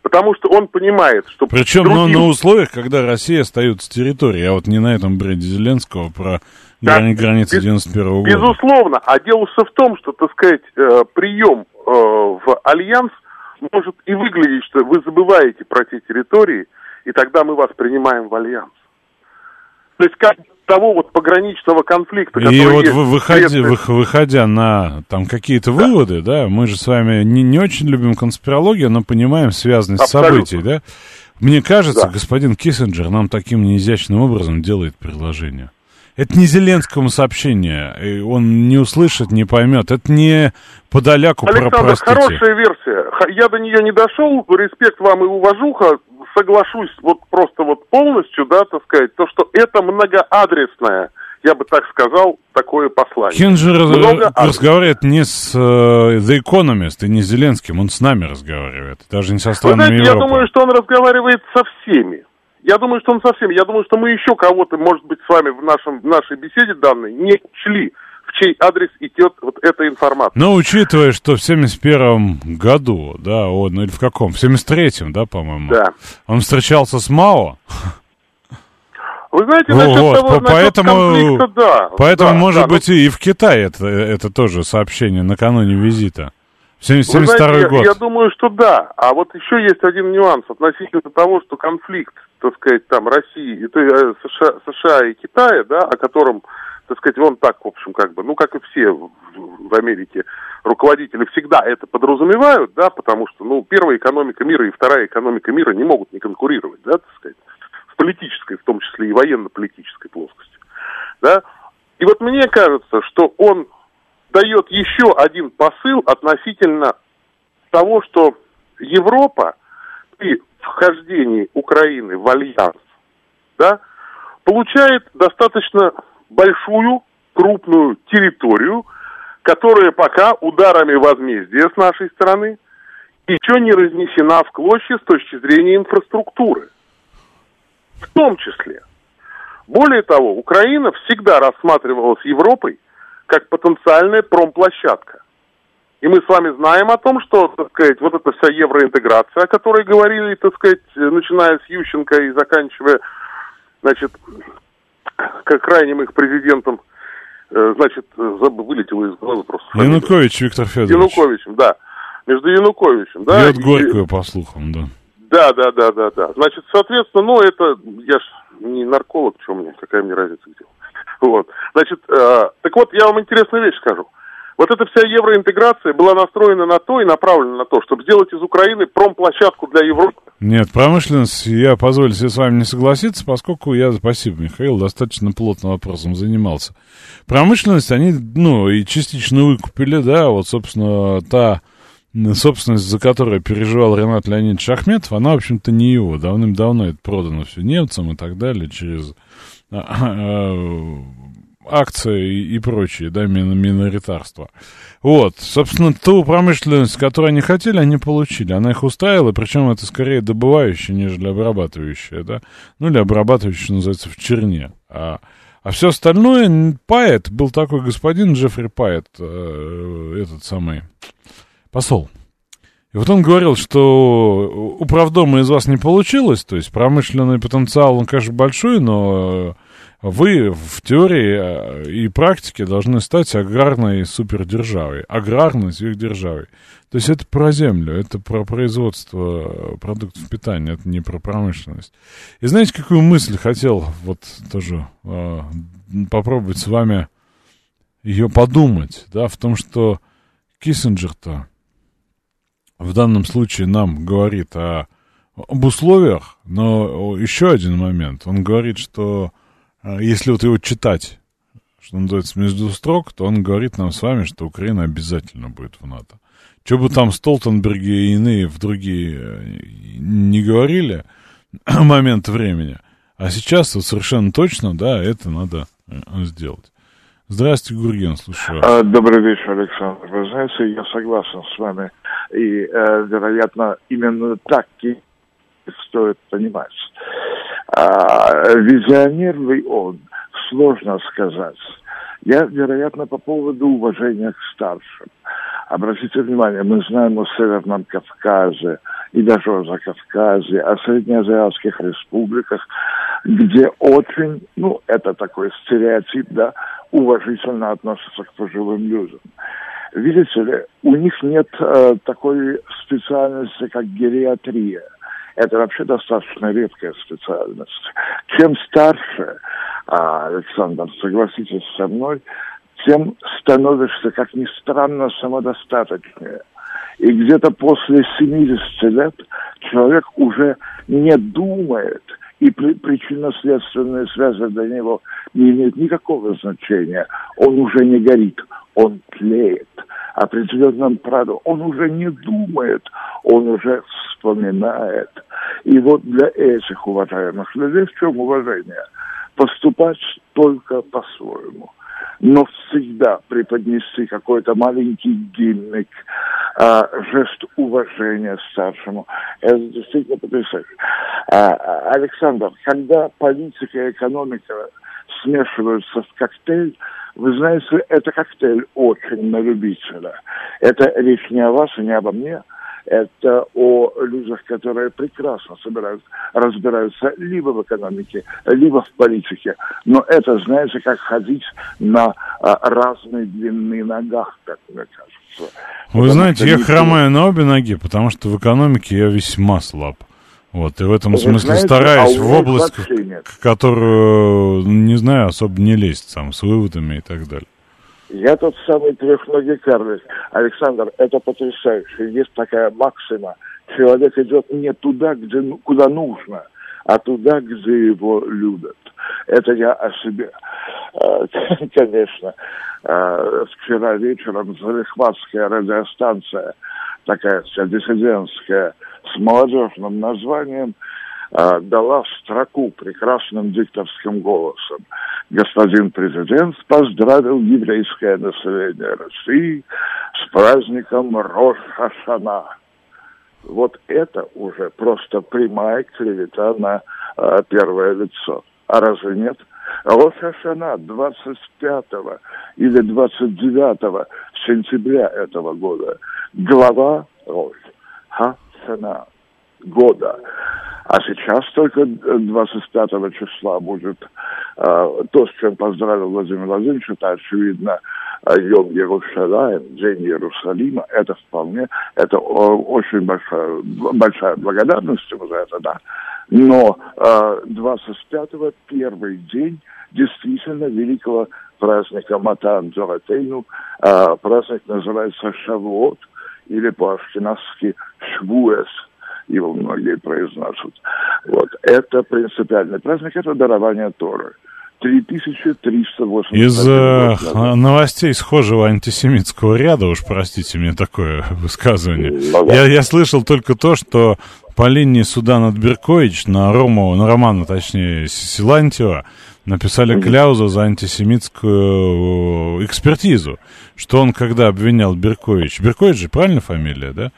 Потому что он понимает, что... Причем другим... но на условиях, когда Россия остается территорией, а вот не на этом бреде Зеленского про да, границы без, 91 -го года. Безусловно. А дело все в том, что, так сказать, э, прием э, в Альянс может и выглядеть, что вы забываете про те территории, и тогда мы вас принимаем в Альянс. То есть как того вот пограничного конфликта, который И вот есть, выходя, вы, выходя на там какие-то да. выводы, да, мы же с вами не, не очень любим конспирологию, но понимаем связанность Абсолютно. событий, да? Мне кажется, да. господин Киссинджер нам таким неизящным образом делает предложение. Это не Зеленскому сообщение, он не услышит, не поймет. Это не Подоляку Александр, про, хорошая версия. Я до нее не дошел, респект вам и уважуха. Соглашусь вот просто вот полностью, да, так сказать, то, что это многоадресное я бы так сказал, такое послание. Кинджер Много разговаривает не с uh, The Economist и не с Зеленским, он с нами разговаривает, даже не со странами знаете, Европы. Я думаю, что он разговаривает со всеми. Я думаю, что он совсем. Я думаю, что мы еще кого-то, может быть, с вами в, нашем, в нашей беседе данной не учли, в чей адрес идет вот эта информация. Но учитывая, что в 71 году, да, он, ну или в каком? В 73-м, да, по-моему? Да. Он встречался с Мао. Вы знаете, насчет вот, того, поэтому, да. Поэтому, да, может да, быть, но... и в Китае это, это тоже сообщение накануне визита. 72 знаете, год. Я, я думаю, что да. А вот еще есть один нюанс относительно того, что конфликт, так сказать, там России, это, э, США, США и Китая, да, о котором, так сказать, он так, в общем, как бы, ну, как и все в, в Америке руководители всегда это подразумевают, да, потому что, ну, первая экономика мира и вторая экономика мира не могут не конкурировать, да, так сказать, в политической, в том числе и военно-политической плоскости, да. И вот мне кажется, что он дает еще один посыл относительно того, что Европа при вхождении Украины в альянс да, получает достаточно большую, крупную территорию, которая пока ударами возмездия с нашей стороны еще не разнесена в клочья с точки зрения инфраструктуры. В том числе. Более того, Украина всегда рассматривалась Европой как потенциальная промплощадка. И мы с вами знаем о том, что, так сказать, вот эта вся евроинтеграция, о которой говорили, так сказать, начиная с Ющенко и заканчивая, значит, как крайним их президентом, э, значит, вылетело из головы просто. Янукович Виктор Федорович. Януковичем, да. Между Януковичем, да. Бьет горькую, по слухам, да. Да, да, да, да, да. Значит, соответственно, ну, это, я ж не нарколог, что мне, какая мне разница где. Вот. Значит, э, так вот, я вам интересную вещь скажу. Вот эта вся евроинтеграция была настроена на то и направлена на то, чтобы сделать из Украины промплощадку для Европы. Нет, промышленность, я позволю себе с вами не согласиться, поскольку я, спасибо, Михаил, достаточно плотно вопросом занимался. Промышленность они, ну, и частично выкупили, да, вот, собственно, та собственность, за которой переживал Ренат Леонидович Ахметов, она, в общем-то, не его. Давным-давно это продано все немцам и так далее через акции и, прочие, да, миноритарство. Вот, собственно, ту промышленность, которую они хотели, они получили. Она их устраивала, причем это скорее добывающая, нежели обрабатывающая, да. Ну, или обрабатывающая, называется, в черне. А, а все остальное, Пайет, был такой господин Джеффри Пайет, э, этот самый посол. И вот он говорил, что управдома из вас не получилось, то есть промышленный потенциал, он, конечно, большой, но вы в теории э, и практике должны стать аграрной супердержавой, аграрной сверхдержавой. То есть это про землю, это про производство продуктов питания, это не про промышленность. И знаете, какую мысль хотел вот тоже э, попробовать с вами ее подумать, да, в том, что Киссинджер-то в данном случае нам говорит о, об условиях, но еще один момент. Он говорит, что а, если вот его читать, что называется, между строк, то он говорит нам с вами, что Украина обязательно будет в НАТО. Что бы там Столтенберги и иные в другие э, не говорили, момент времени, а сейчас вот совершенно точно, да, это надо э, сделать. Здравствуйте, Гурген, слушаю. А, добрый вечер, Александр. Вы знаете, я согласен с вами. И, э, вероятно, именно так и стоит понимать. А, визионер ли он, сложно сказать. Я, вероятно, по поводу уважения к старшим. Обратите внимание, мы знаем о Северном Кавказе и даже о Закавказье, о среднеазиатских республиках, где очень, ну, это такой стереотип, да, уважительно относятся к пожилым людям. Видите ли, у них нет э, такой специальности, как гериатрия. Это вообще достаточно редкая специальность. Чем старше, э, Александр, согласитесь со мной, тем становишься, как ни странно, самодостаточнее. И где-то после 70 лет человек уже не думает – и при, причинно-следственные связи для него не имеют никакого значения. Он уже не горит, он тлеет. Определенном правду он уже не думает, он уже вспоминает. И вот для этих уважаемых людей в чем уважение? Поступать только по-своему но всегда преподнести какой-то маленький гимник, а, жест уважения старшему. Это действительно потрясающе. А, Александр, когда политика и экономика смешиваются в коктейль, вы знаете, это коктейль очень на любителя. Это речь не о вас и не обо мне, это о людях, которые прекрасно собирают, разбираются либо в экономике, либо в политике. Но это, знаете, как ходить на а, разной длины ногах, как мне кажется. Вы потому знаете, я хромаю на обе ноги, потому что в экономике я весьма слаб. Вот, и в этом Вы смысле знаете, стараюсь а в область, которую, не знаю, особо не лезть сам, с выводами и так далее. Я тот самый трехногий карлик. Александр, это потрясающе. Есть такая максима. Человек идет не туда, где, ну, куда нужно, а туда, где его любят. Это я о себе. А, конечно, а, вчера вечером Залихватская радиостанция, такая вся диссидентская, с молодежным названием – а, дала строку прекрасным дикторским голосом. Господин президент поздравил еврейское население России с праздником Рош-Хашана. Вот это уже просто прямая клевета на а, первое лицо. А разве нет? Рош-Хашана 25 или 29 сентября этого года. Глава Рош-Хашана года. А сейчас только 25 числа будет э, то, с чем поздравил Владимир Владимирович, это очевидно Йом Иерусалим, День Иерусалима, это вполне, это очень большая, большая благодарность ему за это, да. Но э, 25-го первый день действительно великого праздника Матан Золотейну, а праздник называется Шавуот, или по-ашкенадски Швуэс, его многие произносят. Вот. Это принципиальный праздник, это дарование Торы. 3380 Из э, новостей схожего антисемитского ряда, уж простите мне такое высказывание, ну, да. я, я слышал только то, что по линии Судан Беркович на Рому, на Романа, точнее, Силантьева, написали кляузу за антисемитскую э, экспертизу, что он когда обвинял Беркович, Беркович же правильно фамилия, да?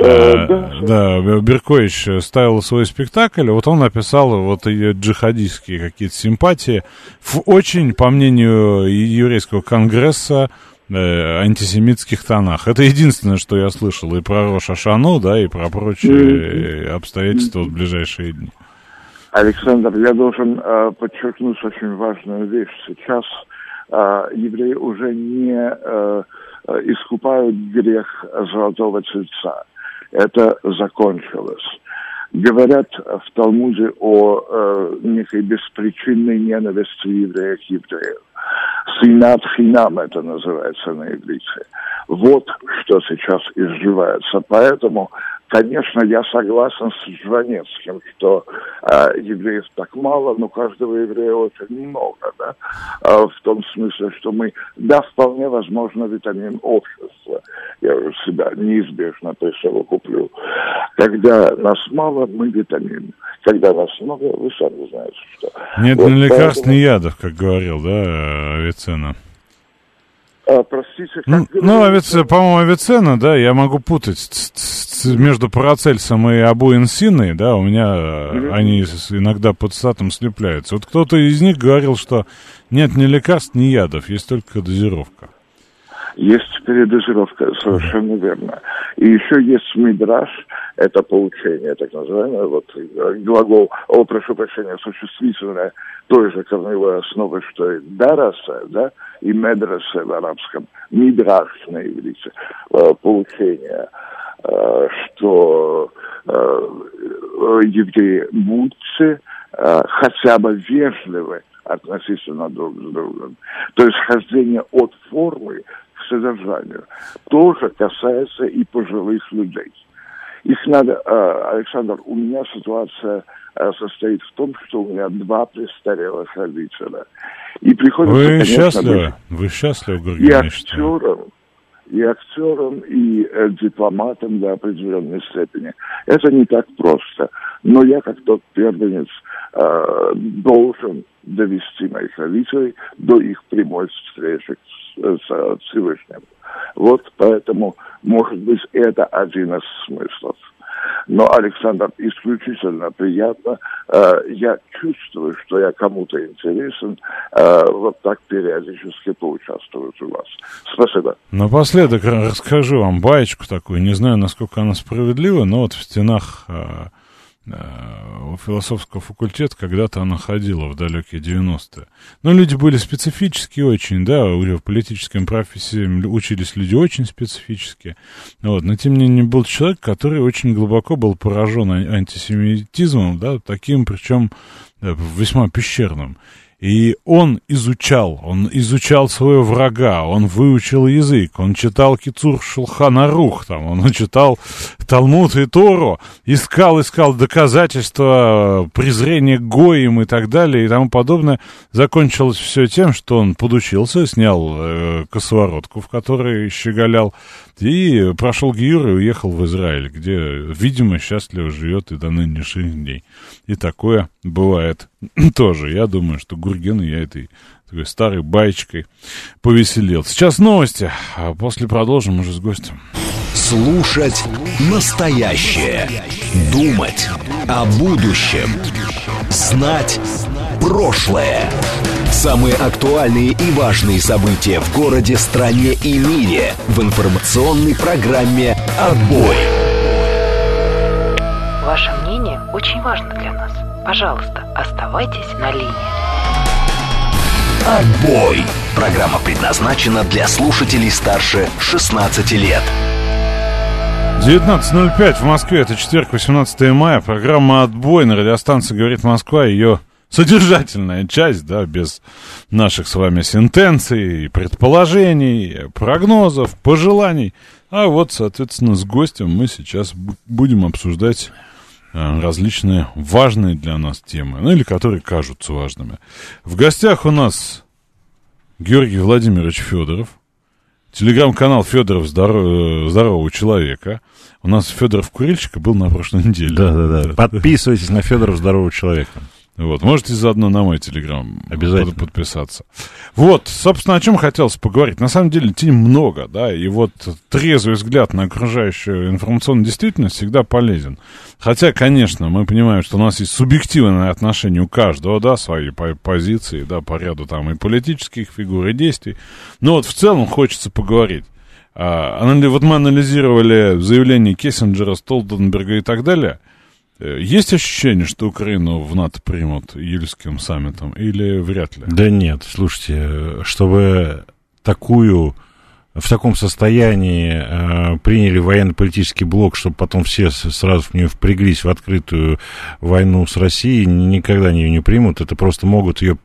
Э, да. да, Беркович ставил свой спектакль, вот он написал вот ее джихадистские какие-то симпатии в очень, по мнению еврейского конгресса, э, антисемитских тонах. Это единственное, что я слышал и про Рошашану, да, и про прочие обстоятельства в ближайшие дни. Александр, я должен э, подчеркнуть очень важную вещь. Сейчас э, евреи уже не э, искупают грех золотого тельца. Это закончилось. Говорят в Талмуде о э, некой беспричинной ненависти евреев к евреев. Синат хинам это называется на иврите. Вот что сейчас изживается. Поэтому Конечно, я согласен с Жванецким, что э, евреев так мало, но каждого еврея очень много, да, э, в том смысле, что мы, да, вполне возможно, витамин общества, я уже себя неизбежно присовокуплю. Когда нас мало, мы витамин. Когда нас много, вы сами знаете, что. Нет вот, ни лекарств, поэтому... ни ядов, как говорил, да, Авиценна. А, простите, ну, ну, авице, по-моему, Авиценна, да, я могу путать между Парацельсом и Абуинсиной, да, у меня mm-hmm. они иногда под статом слепляются. Вот кто-то из них говорил, что нет ни лекарств, ни ядов, есть только дозировка. Есть передозировка, совершенно верно. И еще есть мидраж, это поучение, так называемое, вот глагол, о, прошу прощения, существительное той же корневой основы, что и дараса, да, и медресе в арабском, мидраж на иврите, э, поучение, э, что э, евреи будьте хотя бы вежливы относительно друг с другом. То есть хождение от формы содержанию тоже касается и пожилых людей. Их надо, Александр, у меня ситуация состоит в том, что у меня два престарелых родителя. И приходится, Вы конечно, счастливы? Быть Вы счастливы, Георгий И актером, и актером, и э, дипломатом до определенной степени. Это не так просто. Но я, как тот первенец, э, должен довести моих родителей до их прямой встречи с, с Всевышним. Вот поэтому, может быть, это один из смыслов. Но, Александр, исключительно приятно. Э, я чувствую, что я кому-то интересен. Э, вот так периодически поучаствовать у вас. Спасибо. Напоследок расскажу вам баечку такую. Не знаю, насколько она справедлива, но вот в стенах э, философского факультета когда-то она ходила в далекие 90-е. Но люди были специфические очень, да, в политической профессии учились люди очень специфические. Вот. Но, тем не менее, был человек, который очень глубоко был поражен антисемитизмом, да, таким, причем весьма пещерным. И он изучал, он изучал своего врага, он выучил язык, он читал Кицур Шулханарух, там, он читал Талмуд и Тору, искал, искал доказательства презрения Гоим и так далее и тому подобное. Закончилось все тем, что он подучился, снял э, косоворотку, в которой щеголял, и прошел Гиюр и уехал в Израиль, где, видимо, счастливо живет и до нынешних дней. И такое бывает тоже. Я думаю, что Гурген я этой такой старой баечкой повеселил. Сейчас новости, а после продолжим уже с гостем. Слушать настоящее. Думать о будущем. Знать прошлое. Самые актуальные и важные события в городе, стране и мире в информационной программе «Отбой». Ваше мнение очень важно для нас. Пожалуйста, оставайтесь на линии. «Отбой». Программа предназначена для слушателей старше 16 лет. 19.05 в Москве, это четверг, 18 мая. Программа «Отбой» на радиостанции «Говорит Москва». Ее содержательная часть, да, без наших с вами сентенций, предположений, прогнозов, пожеланий. А вот, соответственно, с гостем мы сейчас будем обсуждать э, различные важные для нас темы, ну или которые кажутся важными. В гостях у нас Георгий Владимирович Федоров, телеграм-канал Федоров здоров... здорового человека. У нас Федоров Курильщик был на прошлой неделе. Да, да, да. Подписывайтесь на Федоров здорового человека. Вот, можете заодно на мой телеграм Обязательно. подписаться. Вот, собственно, о чем хотелось поговорить. На самом деле, тем много, да, и вот трезвый взгляд на окружающую информационную действительность всегда полезен. Хотя, конечно, мы понимаем, что у нас есть субъективное отношение у каждого, да, свои позиции, да, по ряду там и политических фигур, и действий. Но вот в целом хочется поговорить. А, вот мы анализировали заявления Кессинджера, Столтенберга и так далее – есть ощущение, что Украину в НАТО примут Ельским саммитом или вряд ли? Да нет, слушайте, чтобы такую в таком состоянии э, приняли военно-политический блок, чтобы потом все сразу в нее впряглись в открытую войну с Россией, никогда ее не примут. Это просто могут ее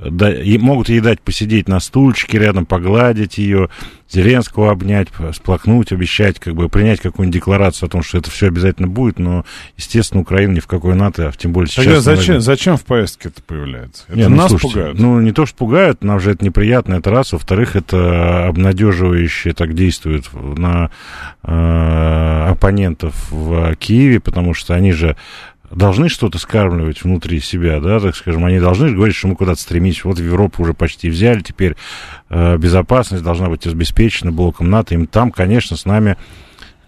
да, могут ей дать посидеть на стульчике рядом, погладить ее, Зеленского обнять, сплакнуть, обещать, как бы принять какую-нибудь декларацию о том, что это все обязательно будет, но, естественно, Украина ни в какой НАТО, а тем более сейчас... Тогда зачем, зачем в повестке это появляется? Это Нет, ну, нас слушайте, пугают? Ну, не то, что пугают, нам же это неприятно, это раз. Во-вторых, это обнадеживающе так действует на э, оппонентов в Киеве, потому что они же должны что-то скармливать внутри себя, да, так скажем, они должны говорить, что мы куда-то стремимся. Вот в Европу уже почти взяли, теперь э, безопасность должна быть обеспечена блоком НАТО. Им там, конечно, с нами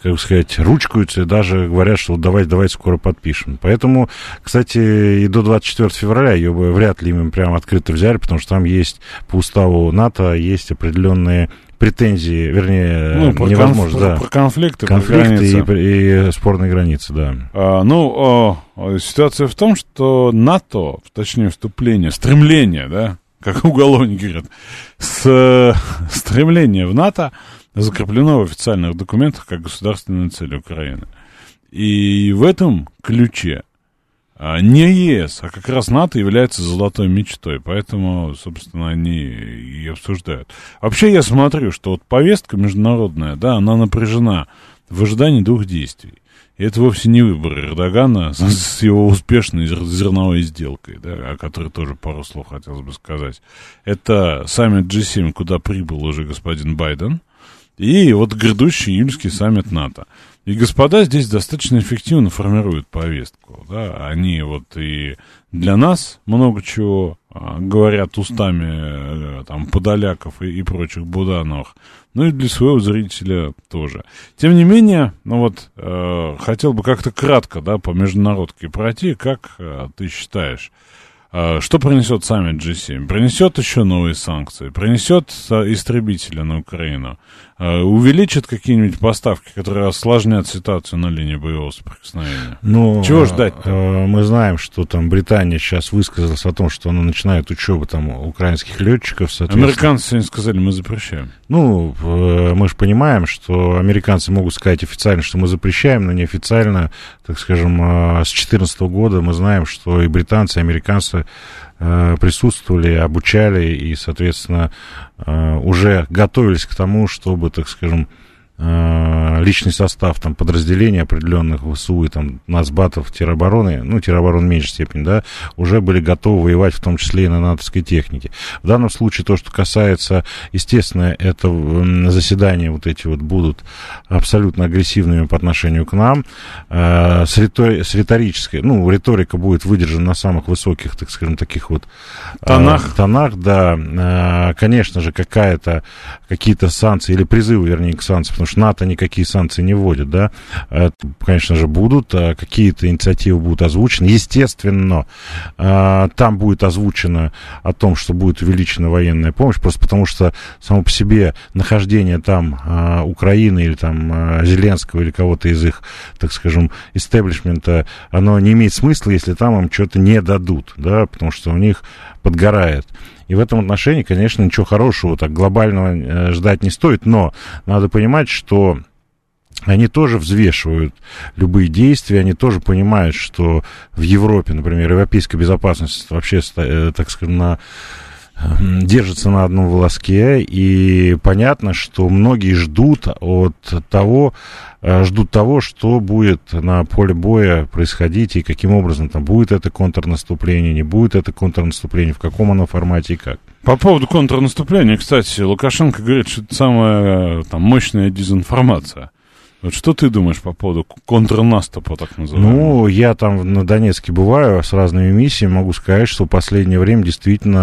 как сказать, ручкаются и даже говорят, что давайте, давайте скоро подпишем. Поэтому, кстати, и до 24 февраля ее бы вряд ли им прям открыто взяли, потому что там есть по уставу НАТО есть определенные претензии, вернее, ну, про невозможно, конф... да. Про конфликты, конфликты про и, и спорные границы, да. А, ну, а, ситуация в том, что НАТО, точнее вступление, стремление, да, как уголовники говорят, с, стремление в НАТО закреплено в официальных документах как государственная цель Украины. И в этом ключе не ЕС, а как раз НАТО является золотой мечтой, поэтому, собственно, они и обсуждают. Вообще я смотрю, что вот повестка международная, да, она напряжена в ожидании двух действий. И это вовсе не выбор Эрдогана с, с его успешной зерновой сделкой, да, о которой тоже пару слов хотелось бы сказать. Это саммит G7, куда прибыл уже господин Байден, и вот грядущий июльский саммит НАТО. И господа здесь достаточно эффективно формируют повестку. Да? Они вот и для нас много чего а, говорят устами э, там, подоляков и, и прочих будановых, ну и для своего зрителя тоже. Тем не менее, ну вот, э, хотел бы как-то кратко, да, по международке пройти, как э, ты считаешь, а, что принесет саммит G7? Принесет еще новые санкции, принесет истребители на Украину, а, увеличит какие-нибудь поставки, которые осложнят ситуацию на линии боевого соприкосновения. Ну, Чего ждать? -то? Мы знаем, что там Британия сейчас высказалась о том, что она начинает учебу там украинских летчиков. Американцы сегодня сказали, мы запрещаем. Ну, мы же понимаем, что американцы могут сказать официально, что мы запрещаем, но неофициально, так скажем, а, с 2014 года мы знаем, что и британцы, и американцы Э, присутствовали, обучали и, соответственно, э, уже готовились к тому, чтобы, так скажем, Э, личный состав там подразделений определенных ВСУ и там нацбатов теробороны, ну, теробороны в меньшей степени, да, уже были готовы воевать в том числе и на натовской технике. В данном случае то, что касается, естественно, это заседания вот эти вот будут абсолютно агрессивными по отношению к нам, э, с, ритори- с риторической, ну, риторика будет выдержана на самых высоких, так скажем, таких вот э, тонах, тонах да, э, конечно же, какая-то, какие-то санкции или призывы, вернее, к санкциям, потому что НАТО никакие санкции не вводит, да, это, конечно же, будут, а какие-то инициативы будут озвучены, естественно, а, там будет озвучено о том, что будет увеличена военная помощь, просто потому что само по себе нахождение там а, Украины или там Зеленского или кого-то из их, так скажем, истеблишмента, оно не имеет смысла, если там им что-то не дадут, да, потому что у них подгорает. И в этом отношении, конечно, ничего хорошего так глобального э, ждать не стоит, но надо понимать, что они тоже взвешивают любые действия, они тоже понимают, что в Европе, например, европейская безопасность вообще, э, так скажем, на держится на одном волоске, и понятно, что многие ждут от того, э, ждут того, что будет на поле боя происходить и каким образом там будет это контрнаступление, не будет это контрнаступление, в каком оно формате и как. По поводу контрнаступления, кстати, Лукашенко говорит, что это самая там, мощная дезинформация. Вот что ты думаешь по поводу контрнаступа, так называемого? Ну, я там на Донецке бываю с разными миссиями, могу сказать, что в последнее время действительно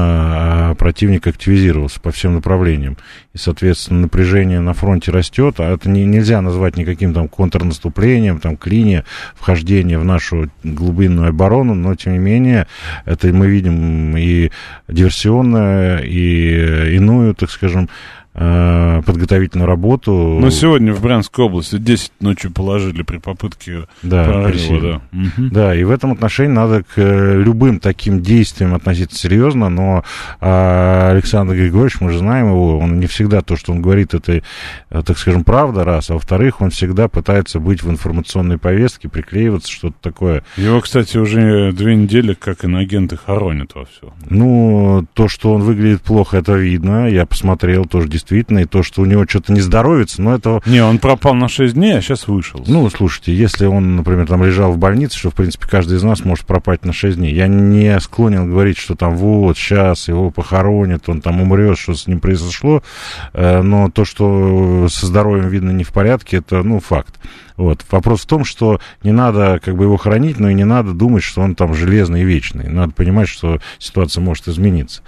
а, противник активизировался по всем направлениям. И, соответственно, напряжение на фронте растет, а это не, нельзя назвать никаким там контрнаступлением, там, к линии вхождения в нашу глубинную оборону, но, тем не менее, это мы видим и диверсионное, и иную, так скажем, Э, подготовительную работу. Но сегодня в Брянской области 10 ночью положили при попытке да, прорыва. Да. Угу. да, и в этом отношении надо к э, любым таким действиям относиться серьезно, но а, Александр Григорьевич, мы же знаем его, он не всегда то, что он говорит, это, э, так скажем, правда, раз, а во-вторых, он всегда пытается быть в информационной повестке, приклеиваться, что-то такое. Его, кстати, уже две недели как инагенты хоронят во все. Ну, то, что он выглядит плохо, это видно, я посмотрел, тоже действительно, и то, что у него что-то не здоровится, но это... Не, он пропал на 6 дней, а сейчас вышел. Ну, слушайте, если он, например, там лежал в больнице, что, в принципе, каждый из нас может пропасть на 6 дней, я не склонен говорить, что там вот, сейчас его похоронят, он там умрет, что с ним произошло, э, но то, что со здоровьем, видно, не в порядке, это, ну, факт. Вот. Вопрос в том, что не надо как бы его хранить, но и не надо думать, что он там железный и вечный. Надо понимать, что ситуация может измениться.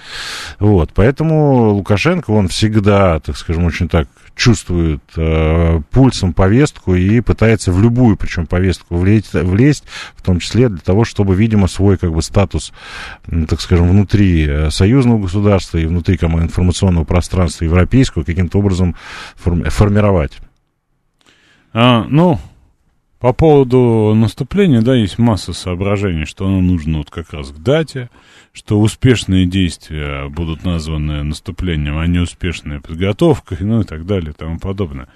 Вот. Поэтому Лукашенко, он всегда, так скажем, очень так чувствует э, пульсом повестку и пытается в любую, причем повестку влезть, влезть, в том числе для того, чтобы, видимо, свой как бы статус, так скажем, внутри э, союзного государства и внутри как информационного пространства европейского каким-то образом форми- формировать. А, ну, по поводу наступления, да, есть масса соображений, что оно нужно вот как раз к дате, что успешные действия будут названы наступлением, а не успешная подготовка, ну и так далее и тому подобное.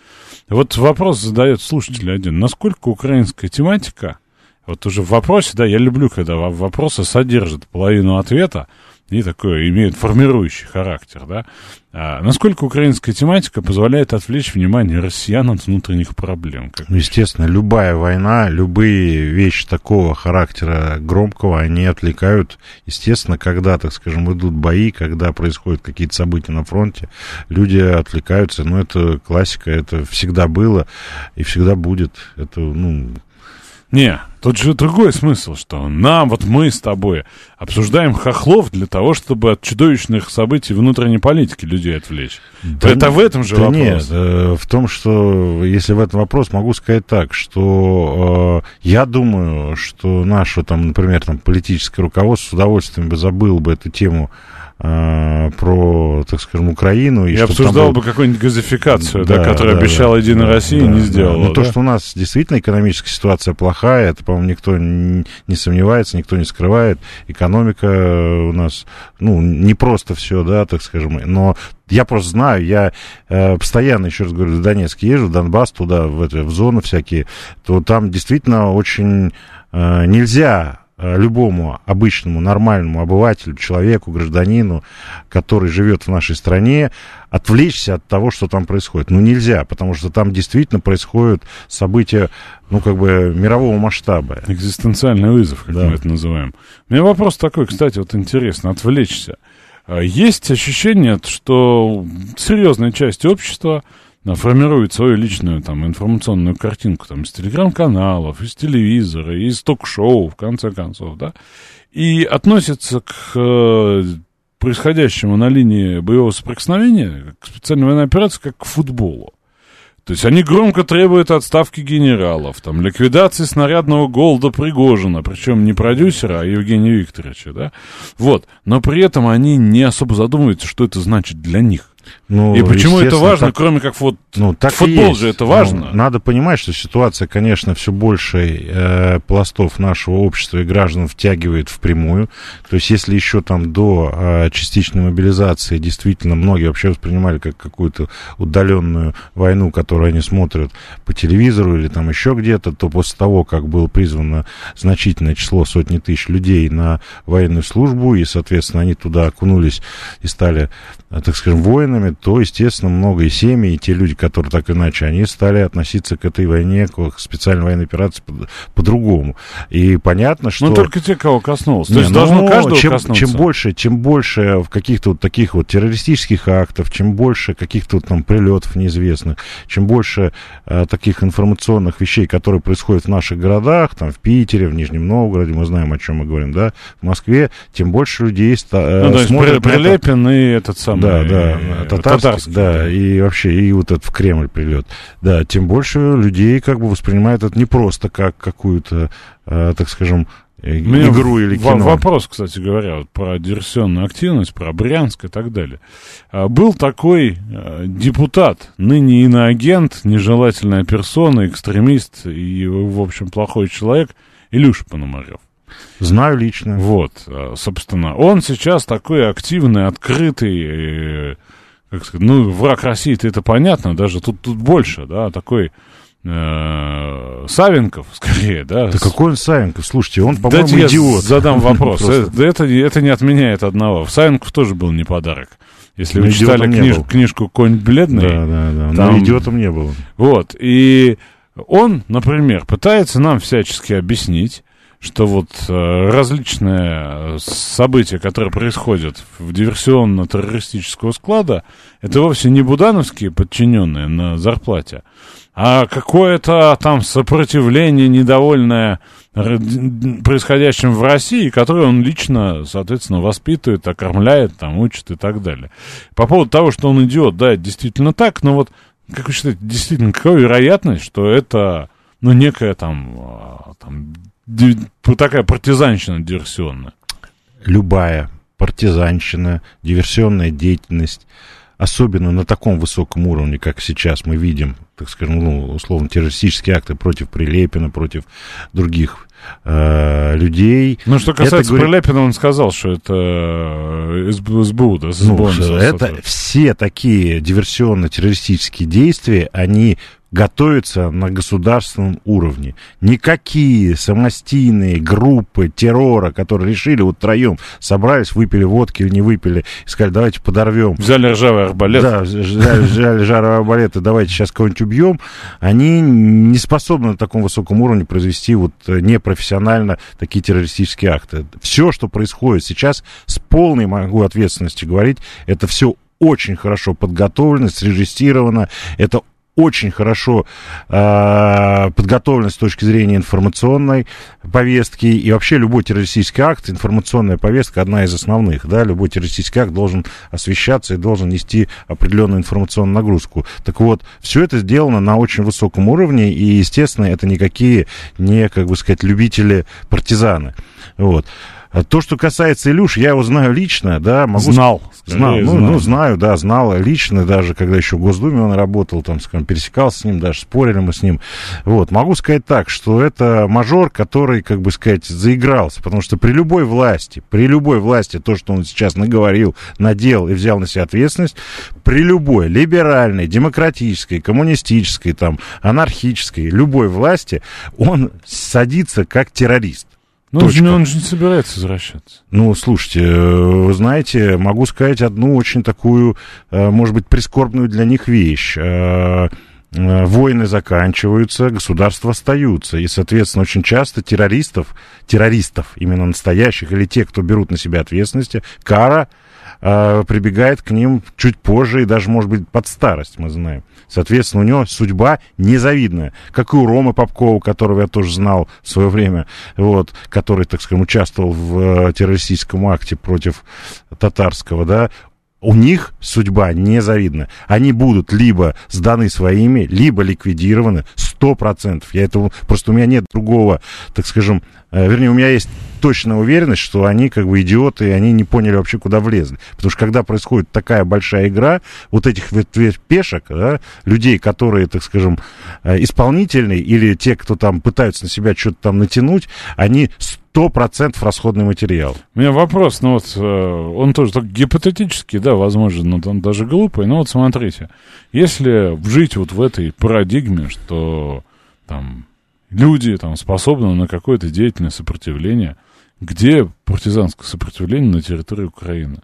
Вот вопрос задает слушатель один. Насколько украинская тематика, вот уже в вопросе, да, я люблю, когда вопросы содержат половину ответа, и такое имеют формирующий характер, да. А насколько украинская тематика позволяет отвлечь внимание россиян от внутренних проблем? Как ну, естественно, любая война, любые вещи такого характера громкого, они отвлекают. Естественно, когда, так скажем, идут бои, когда происходят какие-то события на фронте, люди отвлекаются. Но это классика, это всегда было и всегда будет. Это, ну, не, тут же другой смысл, что нам, вот мы с тобой, обсуждаем хохлов для того, чтобы от чудовищных событий внутренней политики людей отвлечь. Да Это в этом же да вопрос. Нет, э, в том, что, если в этом вопрос, могу сказать так, что э, я думаю, что наше, там, например, там, политическое руководство с удовольствием бы забыл бы эту тему э, про, так скажем, Украину. И обсуждал бы какую-нибудь газификацию, да, да, которую да, обещала да, Единая да, Россия да, и не сделала. Ну, да? то, что у нас действительно экономическая ситуация плохая, это, по-моему, никто не, не сомневается, никто не скрывает. Экономика у нас, ну, не просто все, да, так скажем, но я просто знаю, я э, постоянно, еще раз говорю, в Донецк езжу, в Донбасс, туда, в, это, в зону всякие, то там действительно очень э, нельзя любому обычному нормальному обывателю, человеку, гражданину, который живет в нашей стране, отвлечься от того, что там происходит. Ну, нельзя, потому что там действительно происходят события, ну, как бы, мирового масштаба. Экзистенциальный вызов, как да. мы это называем. У меня вопрос такой, кстати, вот интересно, отвлечься. А есть ощущение, что серьезная часть общества формирует свою личную там информационную картинку там из телеграм-каналов, из телевизора, из ток-шоу, в конце концов, да, и относится к э, происходящему на линии боевого соприкосновения, к специальной военной операции, как к футболу. То есть они громко требуют отставки генералов, там, ликвидации снарядного голода Пригожина, причем не продюсера, а Евгения Викторовича, да? Вот. Но при этом они не особо задумываются, что это значит для них. Ну, и почему это важно, так, кроме как вот ну, так футбол же это важно? Ну, надо понимать, что ситуация, конечно, все больше э, пластов нашего общества и граждан втягивает впрямую. То есть, если еще там до э, частичной мобилизации действительно многие вообще воспринимали как какую-то удаленную войну, которую они смотрят по телевизору или там еще где-то, то после того, как было призвано значительное число, сотни тысяч людей на военную службу, и, соответственно, они туда окунулись и стали, э, так скажем, воинами, то, естественно, много и семьи, и те люди, которые так иначе, они стали относиться к этой войне, к специальной военной операции по-другому. По и понятно, что... Ну, только те, кого коснулось. То есть ну, должно каждого чем, коснуться. Чем больше, чем больше в каких-то вот таких вот террористических актов, чем больше каких-то вот там прилетов неизвестных, чем больше э, таких информационных вещей, которые происходят в наших городах, там, в Питере, в Нижнем Новгороде, мы знаем, о чем мы говорим, да, в Москве, тем больше людей э, ну, смотрят... Прилепин и этот самый... Да, да, татарский, татарский да, да, и вообще, и вот этот в Кремль прилет. Да, тем больше людей как бы воспринимают это не просто как какую-то, э, так скажем, э, игру или кино. Вопрос, кстати говоря, вот про диверсионную активность, про Брянск и так далее. А, был такой э, депутат, ныне иноагент, нежелательная персона, экстремист и, в общем, плохой человек, Илюша Пономарев. Знаю лично. Вот, собственно, он сейчас такой активный, открытый, как сказать, ну, враг России-то это понятно, даже тут, тут больше, да, такой э, Савенков, скорее, да. Да какой он Савенков? Слушайте, он, по-моему, да идиот. задам вопрос. это, это, это не отменяет одного. Савенков тоже был не подарок. Если вы читали книж, книжку «Конь бледный». Да, да, да. Там, но идиотом не был. Вот. И он, например, пытается нам всячески объяснить, что вот э, различные события, которые происходят в диверсионно-террористического склада, это вовсе не будановские подчиненные на зарплате, а какое-то там сопротивление недовольное происходящим в России, которое он лично, соответственно, воспитывает, окормляет, там, учит и так далее. По поводу того, что он идиот, да, это действительно так, но вот, как вы считаете, действительно, какая вероятность, что это, ну, некая там, а, там такая партизанщина диверсионная. Любая партизанщина, диверсионная деятельность, особенно на таком высоком уровне, как сейчас мы видим, так скажем, ну, условно, террористические акты против Прилепина, против других э, людей. Ну, что касается это, Прилепина, он сказал, что это э, СБУ, да, СБУ, ну, это все такие диверсионно-террористические действия, они готовится на государственном уровне. Никакие самостийные группы террора, которые решили вот троем, собрались, выпили водки или не выпили, и сказали, давайте подорвем. Взяли ржавый арбалет. Да, взяли, взяли ржавый арбалет, и давайте сейчас кого-нибудь убьем. Они не способны на таком высоком уровне произвести вот непрофессионально такие террористические акты. Все, что происходит сейчас, с полной, могу ответственности говорить, это все очень хорошо подготовлено, срежиссировано, это очень хорошо э, подготовлен с точки зрения информационной повестки. И вообще любой террористический акт, информационная повестка одна из основных. Да? Любой террористический акт должен освещаться и должен нести определенную информационную нагрузку. Так вот, все это сделано на очень высоком уровне, и, естественно, это никакие не, как бы сказать, любители-партизаны. Вот. А то, что касается Илюш, я его знаю лично, да, могу... Знал. Знал, ну, знал. ну, знаю, да, знал лично, даже когда еще в Госдуме он работал, там, скажем, пересекался с ним, даже спорили мы с ним. Вот, могу сказать так, что это мажор, который, как бы сказать, заигрался, потому что при любой власти, при любой власти, то, что он сейчас наговорил, надел и взял на себя ответственность, при любой либеральной, демократической, коммунистической, там, анархической, любой власти, он садится как террорист. Ну, он же, он же не собирается возвращаться. Ну, слушайте, э, вы знаете, могу сказать одну очень такую, э, может быть, прискорбную для них вещь. Э, войны заканчиваются, государства остаются. И, соответственно, очень часто террористов, террористов, именно настоящих, или те, кто берут на себя ответственности, кара э, прибегает к ним чуть позже и даже, может быть, под старость, мы знаем. Соответственно, у него судьба незавидная. Как и у Ромы Попкова, которого я тоже знал в свое время, вот, который, так скажем, участвовал в э, террористическом акте против татарского, да, у них судьба незавидна. Они будут либо сданы своими, либо ликвидированы сто процентов. Я этого просто у меня нет другого, так скажем, э, вернее, у меня есть точная уверенность, что они как бы идиоты, и они не поняли вообще, куда влезли. Потому что когда происходит такая большая игра, вот этих пешек, да, людей, которые, так скажем, э, исполнительные, или те, кто там пытаются на себя что-то там натянуть, они сто процентов расходный материал. У меня вопрос, ну вот, э, он тоже так гипотетический, да, возможно, но он даже глупый, но вот смотрите, если жить вот в этой парадигме, что там люди там способны на какое-то деятельное сопротивление, где партизанское сопротивление на территории Украины?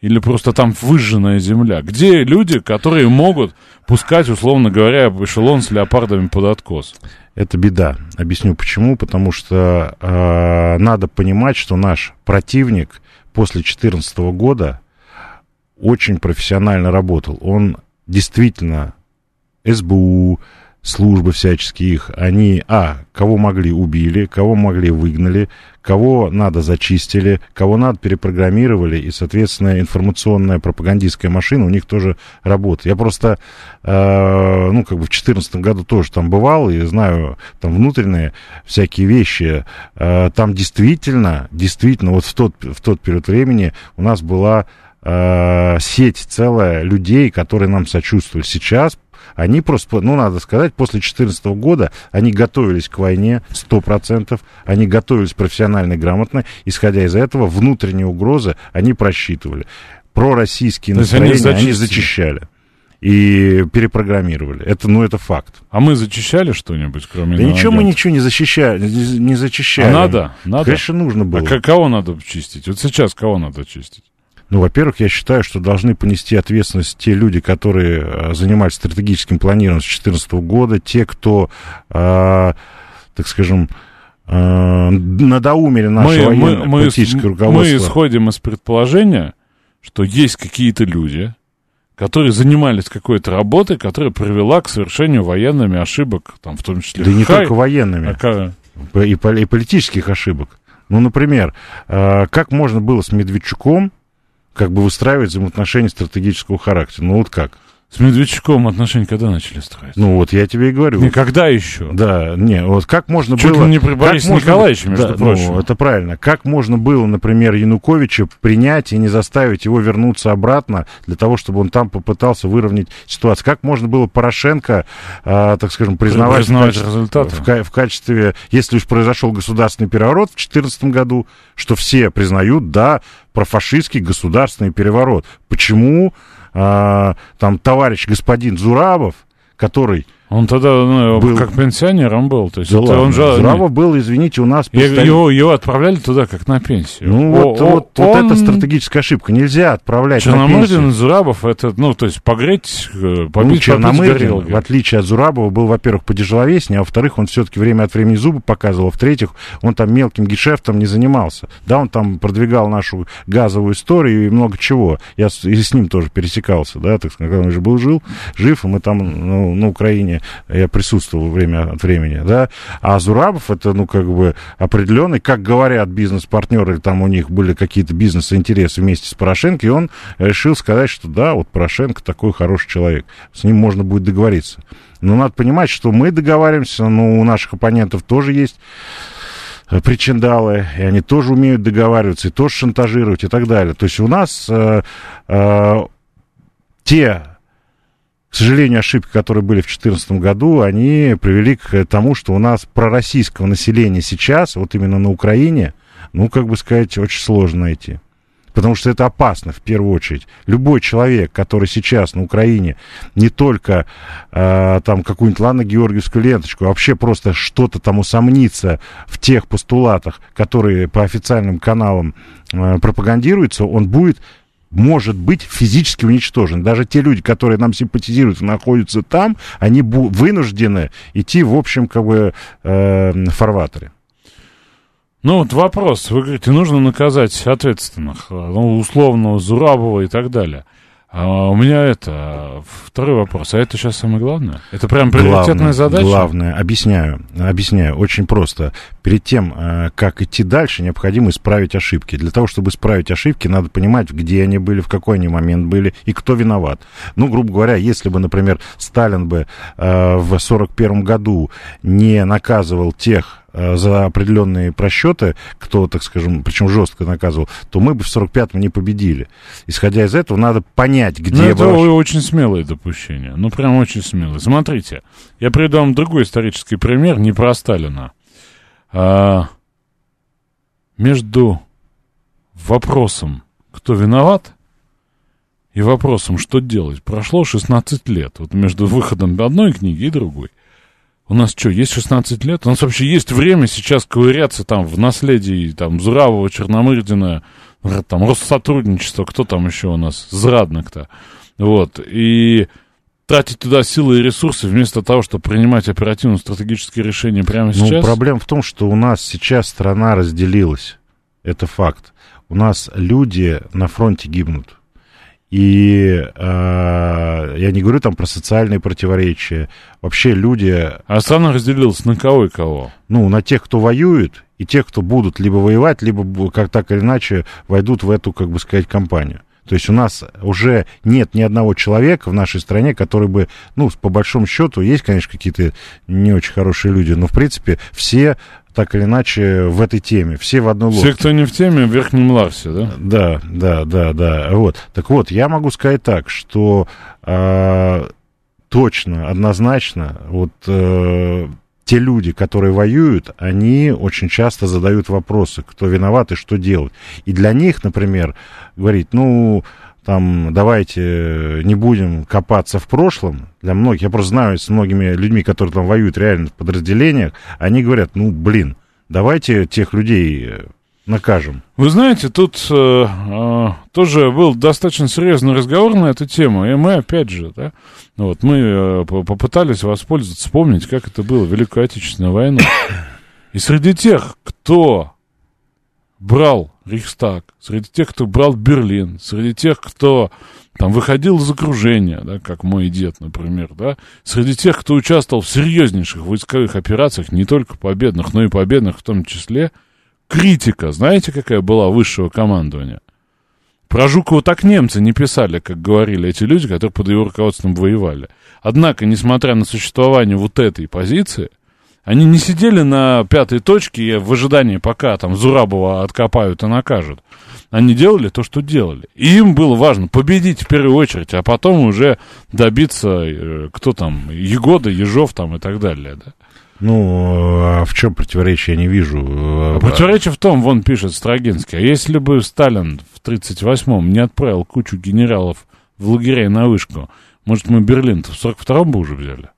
Или просто там выжженная земля? Где люди, которые могут пускать, условно говоря, эшелон с леопардами под откос? Это беда. Объясню почему. Потому что э, надо понимать, что наш противник после 2014 года очень профессионально работал. Он действительно СБУ, службы всяческие их, они, а, кого могли убили, кого могли выгнали, кого надо зачистили, кого надо перепрограммировали, и, соответственно, информационная пропагандистская машина у них тоже работает. Я просто, э, ну, как бы в 2014 году тоже там бывал, и знаю там внутренние всякие вещи. Э, там действительно, действительно, вот в тот, в тот период времени у нас была э, сеть целая людей, которые нам сочувствовали. Сейчас они просто, ну, надо сказать, после 2014 года они готовились к войне 100%, они готовились профессионально и грамотно, исходя из этого, внутренние угрозы они просчитывали. Пророссийские настроения они, они зачищали и перепрограммировали. Это, ну, это факт. А мы зачищали что-нибудь, кроме Да ничего мы ничего не защищали, не зачищали. А надо? Надо? Конечно, нужно было. А кого надо чистить? Вот сейчас кого надо чистить? Ну, во-первых, я считаю, что должны понести ответственность те люди, которые э, занимались стратегическим планированием с 2014 года, те, кто, э, так скажем, э, надоумили наше мы, военное мы, политическое мы, руководство. Мы исходим из предположения, что есть какие-то люди, которые занимались какой-то работой, которая привела к совершению военными ошибок, там, в том числе... Да не только военными, а, и, и политических ошибок. Ну, например, э, как можно было с Медведчуком как бы выстраивать взаимоотношения стратегического характера. Ну вот как? С Медведчуком отношения когда начали строить? Ну вот я тебе и говорю. Никогда еще. Да, не, вот как можно Чуть было... ли не при Борисе Николаевиче, между да, прочим. Ну, это правильно. Как можно было, например, Януковича принять и не заставить его вернуться обратно для того, чтобы он там попытался выровнять ситуацию? Как можно было Порошенко, э, так скажем, признавать, признавать в, качестве, результаты? В, в качестве, если уж произошел государственный переворот в 2014 году, что все признают, да, профашистский государственный переворот. Почему там товарищ господин Зурабов, который он тогда ну, был... как пенсионером был. То есть да ладно, он же... Зурабов был, извините, у нас... Представитель... Его, его отправляли туда как на пенсию. Ну, о, вот, о, вот, он... вот это стратегическая ошибка. Нельзя отправлять Черномырдин и Зурабов, это, ну, то есть погреть, э, побить, ну, Черномырдин, в отличие от Зурабова, был, во-первых, подержавеснее, а во-вторых, он все-таки время от времени зубы показывал, а в-третьих, он там мелким гешефтом не занимался. Да, он там продвигал нашу газовую историю и много чего. Я с, и с ним тоже пересекался, да, так сказать, когда он же был жил, жив, и мы там ну, на Украине я присутствовал время от времени, да, а Зурабов это, ну, как бы определенный, как говорят бизнес-партнеры, там у них были какие-то бизнес-интересы вместе с Порошенко, и он решил сказать, что да, вот Порошенко такой хороший человек, с ним можно будет договориться. Но надо понимать, что мы договариваемся, но у наших оппонентов тоже есть причиндалы, и они тоже умеют договариваться, и тоже шантажировать и так далее. То есть у нас э, э, те к сожалению, ошибки, которые были в 2014 году, они привели к тому, что у нас пророссийского населения сейчас, вот именно на Украине, ну, как бы сказать, очень сложно найти. Потому что это опасно, в первую очередь. Любой человек, который сейчас на Украине не только э, там какую-нибудь, ладно, георгиевскую ленточку, а вообще просто что-то там усомнится в тех постулатах, которые по официальным каналам э, пропагандируются, он будет может быть физически уничтожен. Даже те люди, которые нам симпатизируют находятся там, они вынуждены идти в общем как бы э, фарватере. Ну вот вопрос, вы говорите, нужно наказать ответственных, ну, условно, Зурабова и так далее. А у меня это второй вопрос. А это сейчас самое главное? Это прям приоритетная главное, задача? Главное, объясняю, объясняю, очень просто. Перед тем, э, как идти дальше, необходимо исправить ошибки. Для того, чтобы исправить ошибки, надо понимать, где они были, в какой они момент были и кто виноват. Ну, грубо говоря, если бы, например, Сталин бы э, в 1941 году не наказывал тех за определенные просчеты, кто, так скажем, причем жестко наказывал, то мы бы в 45-м не победили. Исходя из этого, надо понять, где... Ну, это вообще- очень смелое допущение. Ну, прям очень смелое. Смотрите, я приведу вам другой исторический пример, не про Сталина. А, между вопросом, кто виноват, и вопросом, что делать, прошло 16 лет. Вот между выходом одной книги и другой. У нас что, есть 16 лет? У нас вообще есть время сейчас ковыряться там в наследии там Зуравова, Черномырдина, там Россотрудничество, кто там еще у нас, Зрадник-то. Вот, и тратить туда силы и ресурсы вместо того, чтобы принимать оперативно-стратегические решения прямо Ну, сейчас. проблема в том, что у нас сейчас страна разделилась. Это факт. У нас люди на фронте гибнут. И э, я не говорю там про социальные противоречия. Вообще люди, А страна разделилась на кого и кого. ну, на тех, кто воюет, и тех, кто будут либо воевать, либо как так или иначе войдут в эту, как бы сказать, компанию. То есть у нас уже нет ни одного человека в нашей стране, который бы, ну, по большому счету, есть, конечно, какие-то не очень хорошие люди, но, в принципе, все так или иначе в этой теме, все в одной лодке. Все, кто не в теме, в Верхнем Ларсе, да? Да, да, да, да. Вот. Так вот, я могу сказать так, что а, точно, однозначно, вот э, те люди, которые воюют, они очень часто задают вопросы, кто виноват и что делать. И для них, например, говорить, ну, там, давайте не будем копаться в прошлом. Для многих, я просто знаю с многими людьми, которые там воюют реально в подразделениях, они говорят, ну, блин, давайте тех людей накажем. Вы знаете, тут э, э, тоже был достаточно серьезный разговор на эту тему, и мы, опять же, да, вот, мы э, по- попытались воспользоваться, вспомнить, как это было в Великую Отечественную войну. И среди тех, кто брал Рейхстаг, среди тех, кто брал Берлин, среди тех, кто там выходил из окружения, да, как мой дед, например, да, среди тех, кто участвовал в серьезнейших войсковых операциях, не только победных, но и победных в том числе, критика, знаете, какая была высшего командования? Про Жукова так немцы не писали, как говорили эти люди, которые под его руководством воевали. Однако, несмотря на существование вот этой позиции, они не сидели на пятой точке в ожидании, пока там Зурабова откопают и накажут. Они делали то, что делали. И им было важно победить в первую очередь, а потом уже добиться, э, кто там, Егода, Ежов там и так далее, да. Ну, а в чем противоречие, я не вижу. А Противоречие в том, вон пишет Строгинский, а если бы Сталин в 38-м не отправил кучу генералов в лагерей на вышку, может, мы Берлин-то в 42-м бы уже взяли?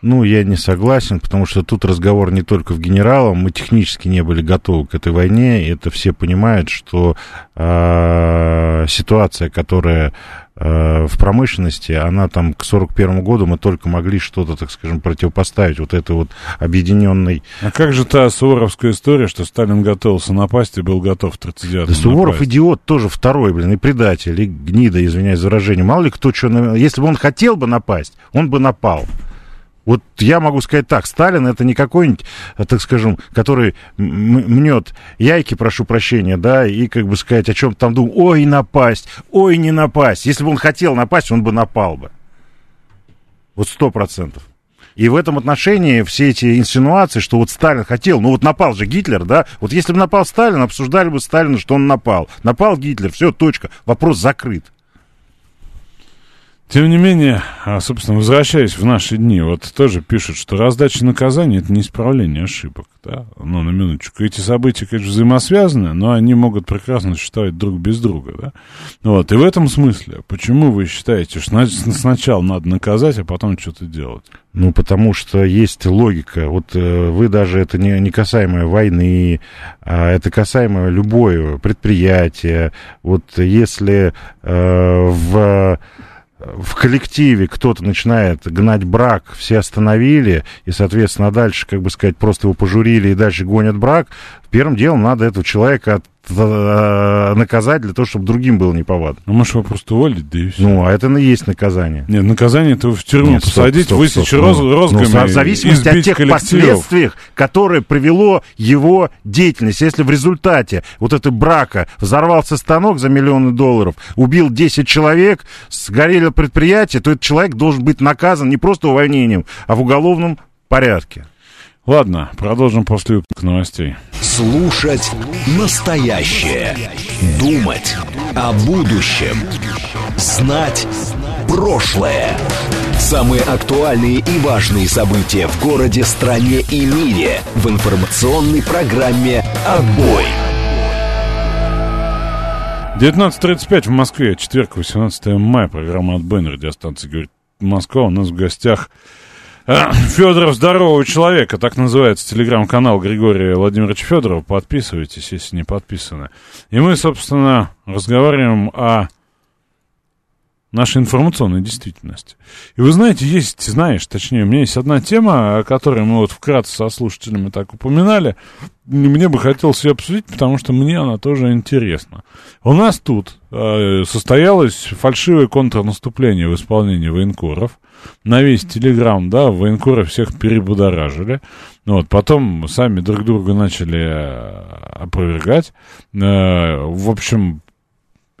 Ну, я не согласен, потому что тут разговор не только в генералах, мы технически не были готовы к этой войне, и это все понимают, что э, ситуация, которая э, в промышленности, она там к 41 году мы только могли что-то, так скажем, противопоставить вот этой вот объединенной... А как же та суворовская история, что Сталин готовился напасть и был готов в 39-м Да Суворов напасть? идиот тоже второй, блин, и предатель, и гнида, извиняюсь за выражение. Мало ли кто что... Если бы он хотел бы напасть, он бы напал. Вот я могу сказать так, Сталин это не какой-нибудь, э, так скажем, который мнет яйки, прошу прощения, да, и как бы сказать о чем там думал, ой, напасть, ой, не напасть. Если бы он хотел напасть, он бы напал бы. Вот сто процентов. И в этом отношении все эти инсинуации, что вот Сталин хотел, ну вот напал же Гитлер, да, вот если бы напал Сталин, обсуждали бы Сталина, что он напал. Напал Гитлер, все, точка, вопрос закрыт. Тем не менее, а, собственно, возвращаясь в наши дни, вот тоже пишут, что раздача наказаний — это не исправление ошибок, да, ну, на минуточку. Эти события, конечно, взаимосвязаны, но они могут прекрасно существовать друг без друга, да. Вот, и в этом смысле, почему вы считаете, что сначала надо наказать, а потом что-то делать? Ну, потому что есть логика. Вот э, вы даже, это не, не касаемо войны, а это касаемо любое предприятия. Вот если э, в в коллективе кто-то начинает гнать брак, все остановили, и, соответственно, дальше, как бы сказать, просто его пожурили и дальше гонят брак, первым делом надо этого человека от- э, наказать для того, чтобы другим было неповадно. Ну, может, его просто уволить, да и все. Ну, а это и есть наказание. Нет, наказание это в тюрьму Нет, посадить, стоп, высечь стоп. роз- Ну, розгами, ну, в зависимости от тех коллективов. последствий, которые привело его деятельность. Если в результате вот этого брака взорвался станок за миллионы долларов, убил 10 человек, сгорело предприятие, то этот человек должен быть наказан не просто увольнением, а в уголовном порядке. Ладно, продолжим после новостей. Слушать настоящее. Думать о будущем. Знать прошлое. Самые актуальные и важные события в городе, стране и мире в информационной программе «Отбой». 19.35 в Москве, четверг, 18 мая, программа «Отбой» на радиостанции «Говорит Москва». У нас в гостях Федоров здорового человека, так называется телеграм-канал Григория Владимировича Федорова. Подписывайтесь, если не подписаны. И мы, собственно, разговариваем о нашей информационной действительности. И вы знаете, есть, знаешь, точнее, у меня есть одна тема, о которой мы вот вкратце со слушателями так упоминали. Мне бы хотелось ее обсудить, потому что мне она тоже интересна. У нас тут э, состоялось фальшивое контрнаступление в исполнении военкоров на весь Телеграм, да, военкоры всех перебудоражили. Вот, потом сами друг друга начали э, опровергать. Э, в общем,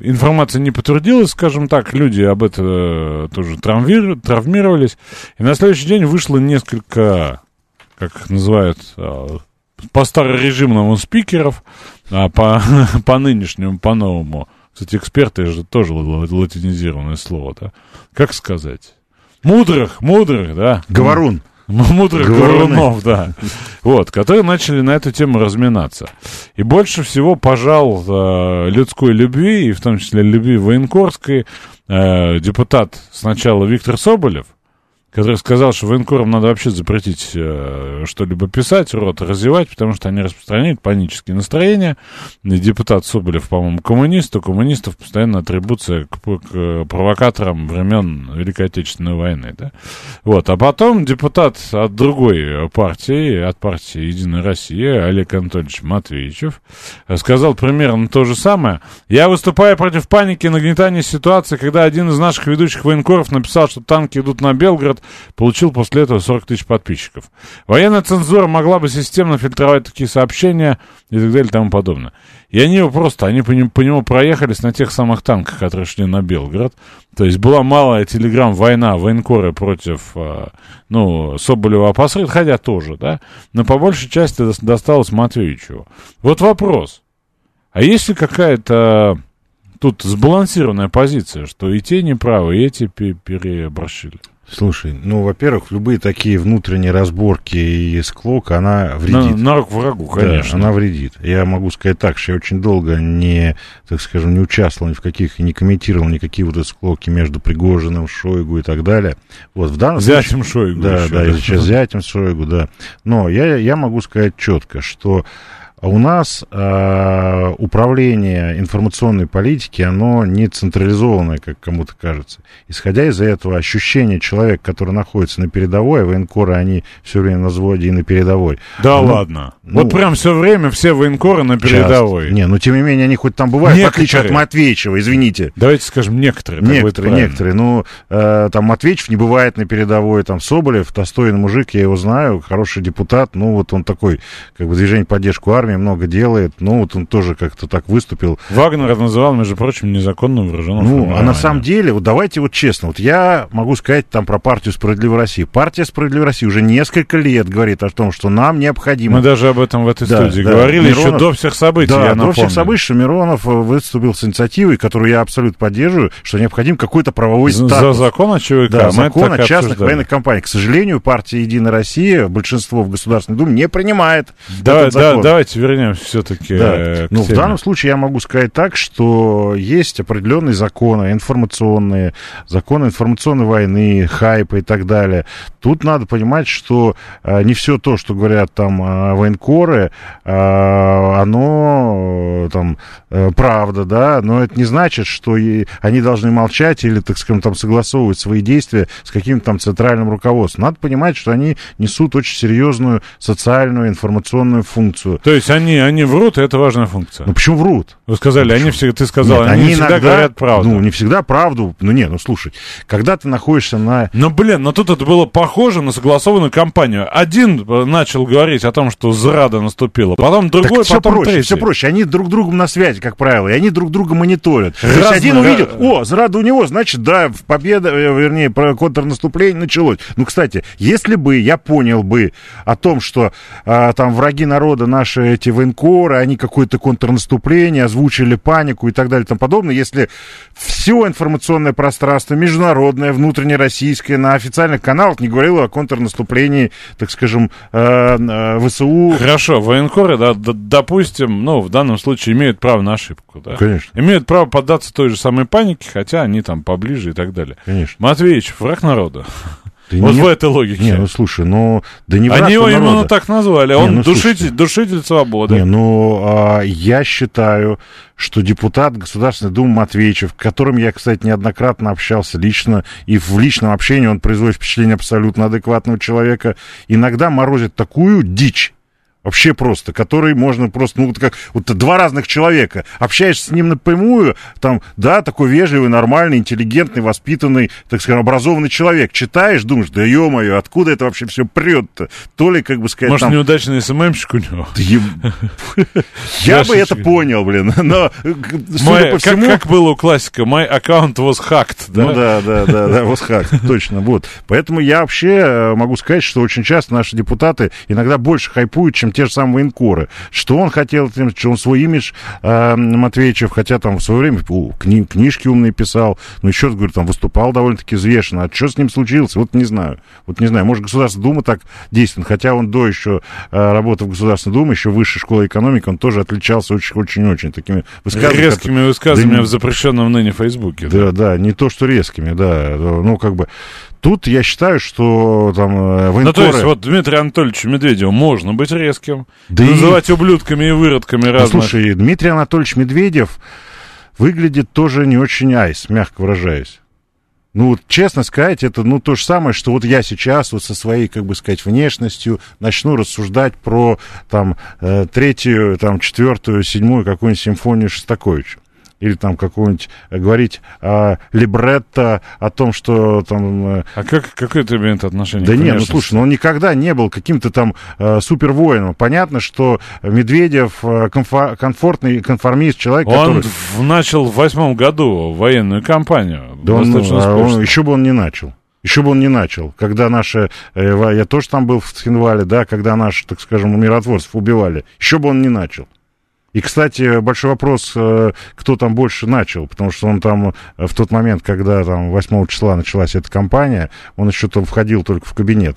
информация не подтвердилась, скажем так, люди об этом э, тоже травмир, травмировались. И на следующий день вышло несколько, как их называют, по старорежимному спикеров, а по, по нынешнему, по новому. Кстати, эксперты же тоже латинизированное слово, да? Как сказать? Мудрых, мудрых, да. Говорун. Мудрых говорунов, да. Вот, которые начали на эту тему разминаться. И больше всего пожал э, людской любви, и в том числе любви военкорской, э, депутат сначала Виктор Соболев, который сказал, что военкорам надо вообще запретить э, что-либо писать, рот развивать, потому что они распространяют панические настроения. И депутат Соболев, по-моему, коммунист, у коммунистов постоянно атрибуция к, к провокаторам времен Великой Отечественной войны. Да? Вот. А потом депутат от другой партии, от партии «Единая Россия», Олег Анатольевич Матвеевичев, сказал примерно то же самое. «Я выступаю против паники и нагнетания ситуации, когда один из наших ведущих военкоров написал, что танки идут на Белгород, получил после этого 40 тысяч подписчиков. Военная цензура могла бы системно фильтровать такие сообщения и так далее и тому подобное. И они его просто, они по нему, по нему проехались на тех самых танках, которые шли на Белгород. То есть была малая телеграм-война военкоры против, э, ну, Соболева опосред, хотя тоже, да, но по большей части досталось Матвеевичу. Вот вопрос. А есть ли какая-то тут сбалансированная позиция, что и те неправы, и эти переобращили? Слушай, ну, во-первых, любые такие внутренние разборки и склок, она вредит. На, на руку врагу, конечно. Да, она вредит. Я могу сказать так, что я очень долго не, так скажем, не участвовал ни в каких, не комментировал никакие вот эти склоки между Пригожиным, Шойгу и так далее. Вот в данном зятем случае... Шойгу Да, еще, да, да, сейчас зятем Шойгу, да. Но я, я могу сказать четко, что у нас э, управление информационной политики, оно не централизованное, как кому-то кажется. Исходя из этого ощущение человека, который находится на передовой, а военкоры, они все время на взводе и на передовой. Да ну, ладно. Ну, вот прям все время все военкоры на передовой. Часто. Не, но тем не менее они хоть там бывают, некоторые. в отличие от Матвеичева, извините. Давайте скажем некоторые. Некоторые, некоторые. Ну, э, там Матвеичев не бывает на передовой, там Соболев, достойный мужик, я его знаю, хороший депутат, ну вот он такой, как бы движение поддержку армии, армии много делает. Ну, вот он тоже как-то так выступил. Вагнер называл, между прочим, незаконным вооруженным Ну, а на самом деле, вот давайте вот честно, вот я могу сказать там про партию «Справедливая Россия». Партия «Справедливая Россия» уже несколько лет говорит о том, что нам необходимо... Мы даже об этом в этой да, студии да, говорили Миронов... еще до всех событий, да, я до всех событий, что Миронов э, выступил с инициативой, которую я абсолютно поддерживаю, что необходим какой-то правовой статус. За закон о ЧВК. Да, закон о частных военных компаниях. К сожалению, партия «Единая Россия» большинство в Государственной Думе не принимает да, этот закон. Да, давайте вернемся все-таки да. э, Ну, в данном случае я могу сказать так, что есть определенные законы информационные, законы информационной войны, хайпа и так далее. Тут надо понимать, что э, не все то, что говорят там э, военкоры, оно там правда, да, но это не значит, что они должны молчать или, так скажем, там согласовывать свои действия с каким-то там центральным руководством. Надо понимать, что они несут очень серьезную социальную информационную функцию. То есть они, они врут и это важная функция. Ну почему врут? Вы сказали, ну, они всегда, ты сказал, Нет, они, они всегда иногда, говорят правду. Ну, не всегда правду. Ну, не, ну, слушай, когда ты находишься на... Ну, блин, но тут это было похоже на согласованную кампанию. Один э, начал говорить о том, что зрада наступила, потом другой, так все потом проще, третий. все проще. Они друг другом на связи, как правило, и они друг друга мониторят. То есть Разные, один увидел, о, зрада у него, значит, да, в победа, э, вернее, контрнаступление началось. Ну, кстати, если бы я понял бы о том, что а, там враги народа, наши эти военкоры, они какое-то контрнаступление, озвучили панику и так далее и тому подобное, если все информационное пространство, международное, внутреннее, российское, на официальных каналах не говорило о контрнаступлении, так скажем, э, э, ВСУ, Хорошо, военкоры, да, допустим, ну, в данном случае имеют право на ошибку, да? Конечно. Имеют право поддаться той же самой панике, хотя они там поближе и так далее. Конечно. Матвеевич, враг народа. Да вот нет. в этой логике. Не, ну слушай, ну да не враг Они его народа. именно так назвали. Он ну, душитель, слушайте. душитель свободы. Не, ну, а, я считаю, что депутат Государственной Думы Матвеичев, с которым я, кстати, неоднократно общался лично, и в личном общении он производит впечатление абсолютно адекватного человека, иногда морозит такую дичь, Вообще просто, который можно просто, ну, вот как вот два разных человека. Общаешься с ним напрямую, там, да, такой вежливый, нормальный, интеллигентный, воспитанный, так сказать, образованный человек. Читаешь, думаешь, да ё-моё, откуда это вообще все прет-то? То ли, как бы сказать, Может, там, неудачный СММщик у него? Я бы это понял, блин. Но, э, судя по всему... как было у классика, my account was hacked, да? Ну да, да, да, да, вот хак, точно, вот. Поэтому я вообще э, могу сказать, что очень часто наши депутаты иногда больше хайпуют, чем те же самые военкоры. Что он хотел, что он свой имидж э, Матвеевичев, хотя там в свое время кни- книжки умные писал, но еще раз говорю, там выступал довольно-таки взвешенно. А что с ним случилось, вот не знаю. Вот не знаю, может, Государственная Дума так действует, хотя он до еще э, работы в Государственной Думе, еще высшей школы экономики, он тоже отличался очень-очень-очень такими высказываниями. Резкими высказываниями Да в запрещенном ныне Фейсбуке. Да, да, не то, что резкими, да. Ну, как бы, тут я считаю, что там э, Ну, военкоры... то есть, вот Дмитрию Анатольевичу Медведеву можно быть резким, Да и- называть ублюдками и выродками Ну, разных. слушай, Дмитрий Анатольевич Медведев выглядит тоже не очень айс, мягко выражаясь. Ну, вот, честно сказать, это, ну, то же самое, что вот я сейчас вот со своей, как бы сказать, внешностью начну рассуждать про, там, э, третью, там, четвертую, седьмую какую-нибудь симфонию Шостаковича. Или там какую-нибудь э, говорить о либретто, о том, что там э, А как, какое это имеет отношение Да нет, ну слушай, ну он никогда не был каким-то там э, супервоином. Понятно, что Медведев э, комфо- комфортный конформист, человек, Он который... в- начал в восьмом году военную кампанию. Да он, а он- еще бы он не начал. Еще бы он не начал. Когда наши... я тоже там был в Цхинвале, да, когда наши, так скажем, миротворцев убивали. Еще бы он не начал. И, кстати, большой вопрос, э, кто там больше начал, потому что он там э, в тот момент, когда там 8 числа началась эта кампания, он еще там входил только в кабинет.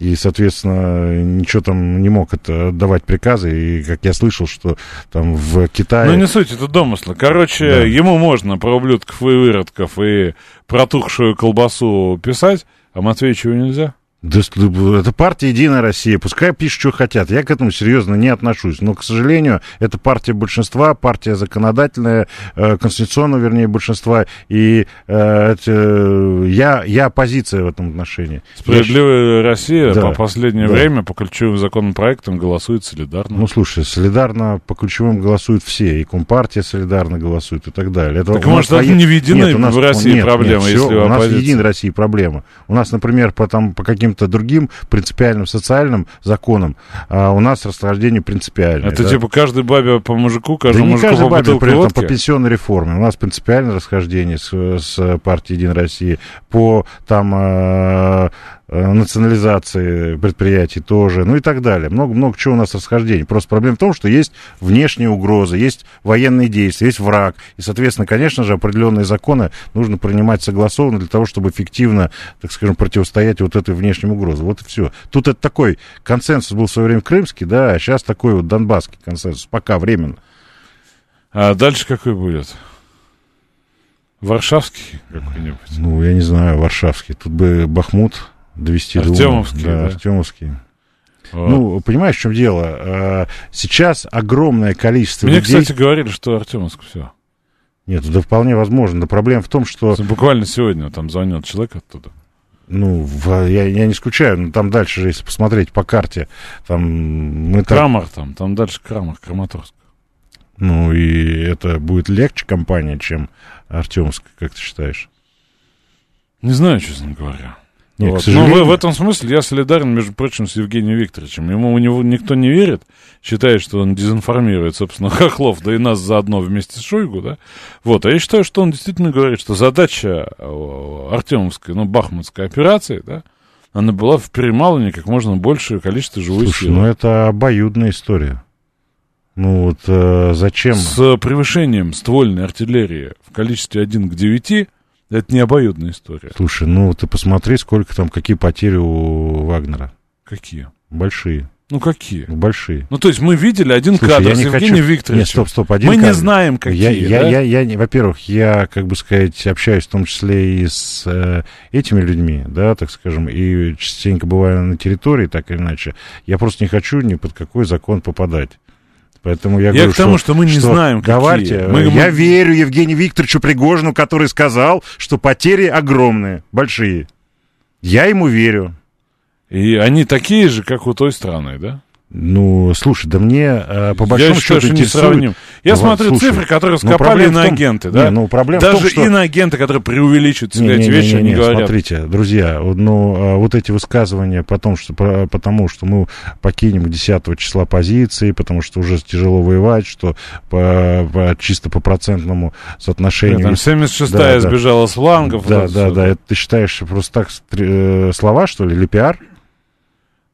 И, соответственно, ничего там не мог это отдавать приказы. И, как я слышал, что там в Китае... Ну, не суть, это домыслы. Короче, Да. ему можно про ублюдков и выродков и протухшую колбасу писать, а Матвеевичу нельзя. Да, с- это партия «Единая Россия». Пускай пишут, что хотят. Я к этому серьезно не отношусь. Но, к сожалению, это партия большинства, партия законодательная, э, конституционного, вернее, большинства. И э, это, я, я оппозиция в этом отношении. Я Справедливая Россия Да, по последнее да. время по ключевым законопроектам голосует солидарно. Ну, слушай, солидарно по ключевым голосуют все, и Компартия солидарно голосует и так далее. Это Так может, это не в «Единой Нет, у нас- России» нет, проблема, нет, если всё, вы у нас в? «Единой России» проблема. У нас, например, по, там, по каким-то другим принципиальным социальным законам а, у нас расхождение принципиальное. это да. типа каждой бабе по мужику, Да каждому не мужику каждый по бабе, например, там, по пенсионной реформе. У нас принципиальное расхождение с, с партией «Единой России». По там э, национализации предприятий тоже, ну и так далее. Много-много чего у нас расхождений. Просто проблема в том, что есть внешние угрозы, есть военные действия, есть враг. И, соответственно, конечно же, определенные законы нужно принимать согласованно для того, чтобы эффективно, так скажем, противостоять вот этой внешней угрозе. Вот и все. Тут это такой консенсус был в свое время крымский, да, а сейчас такой вот донбасский консенсус. Пока временно. А дальше какой будет? Варшавский какой-нибудь? Ну, я не знаю, Варшавский. Тут бы Бахмут довести до ума. Артемовский, Да, да? Артемовский. Вот. Ну, понимаешь, в чем дело? Э, Сейчас огромное количество Мне, людей... кстати, говорили, что Артемовск все. Нет, да вполне возможно. Но проблема в том, что... Буквально сегодня там звонил человек оттуда. Ну, в- я, я не скучаю, но там дальше, же, если посмотреть по карте, там мы так... Крамар там, там дальше Крамар, Краматорск. Ну, и это будет легче компания, чем Артемовск, как ты считаешь? Не знаю, честно говоря. Нет, Вот. Ну, в, в этом смысле я солидарен, между прочим, с Евгением Викторовичем. Ему у него никто не верит, считает, что он дезинформирует, собственно, Хохлов, да и нас заодно вместе с Шойгу, да. Вот, а я считаю, что он действительно говорит, что задача э, Артемовской, ну, Бахмутской операции, да, она была в перемалывании как можно большее количество живой Слушай, силы. ну это обоюдная история. Ну вот э, зачем? С превышением ствольной артиллерии в количестве 1 к 9 это не обоюдная история. Слушай, ну ты посмотри, сколько там, какие потери у Вагнера. Какие? Большие, Ну, какие? большие. Ну, то есть мы видели один Слушай, кадр я не Евгением хочу- Викторовичем. Нет, стоп, стоп, один Мы не кадр. знаем, какие, Я, я, да? я, я не- во-первых, я, как бы сказать, общаюсь в том числе и с э, этими людьми, да, так скажем, и частенько бываю на территории, так или иначе. Я просто не хочу ни под какой закон попадать. Поэтому я, Я говорю, к тому, что мы не знаем, какие. Давайте, Мы- я мы- верю Евгению Викторовичу Пригожину, который сказал, что потери огромные, большие. Я ему верю. И они такие же, как у той страны, да? Ну, слушай, да мне э, по большому я считаю, счету что не сравним. Я Ну, смотрю слушай, цифры, которые ну, скопали проблема в том- иноагенты, да? Не, ну, проблема в Даже том, что- иноагенты, которые преувеличивают всегда Не, эти не, вещи, не, они не, говорят. смотрите, друзья, ну, а, вот эти высказывания потом, что, потому что мы покинем к 10 числа позиции, потому что уже тяжело воевать, что по, по- чисто по процентному соотношению... Там если- 76-я Да, да. сбежала с флангов. Да, да, да, всё. это ты считаешь просто так э, слова, что ли, или пиар?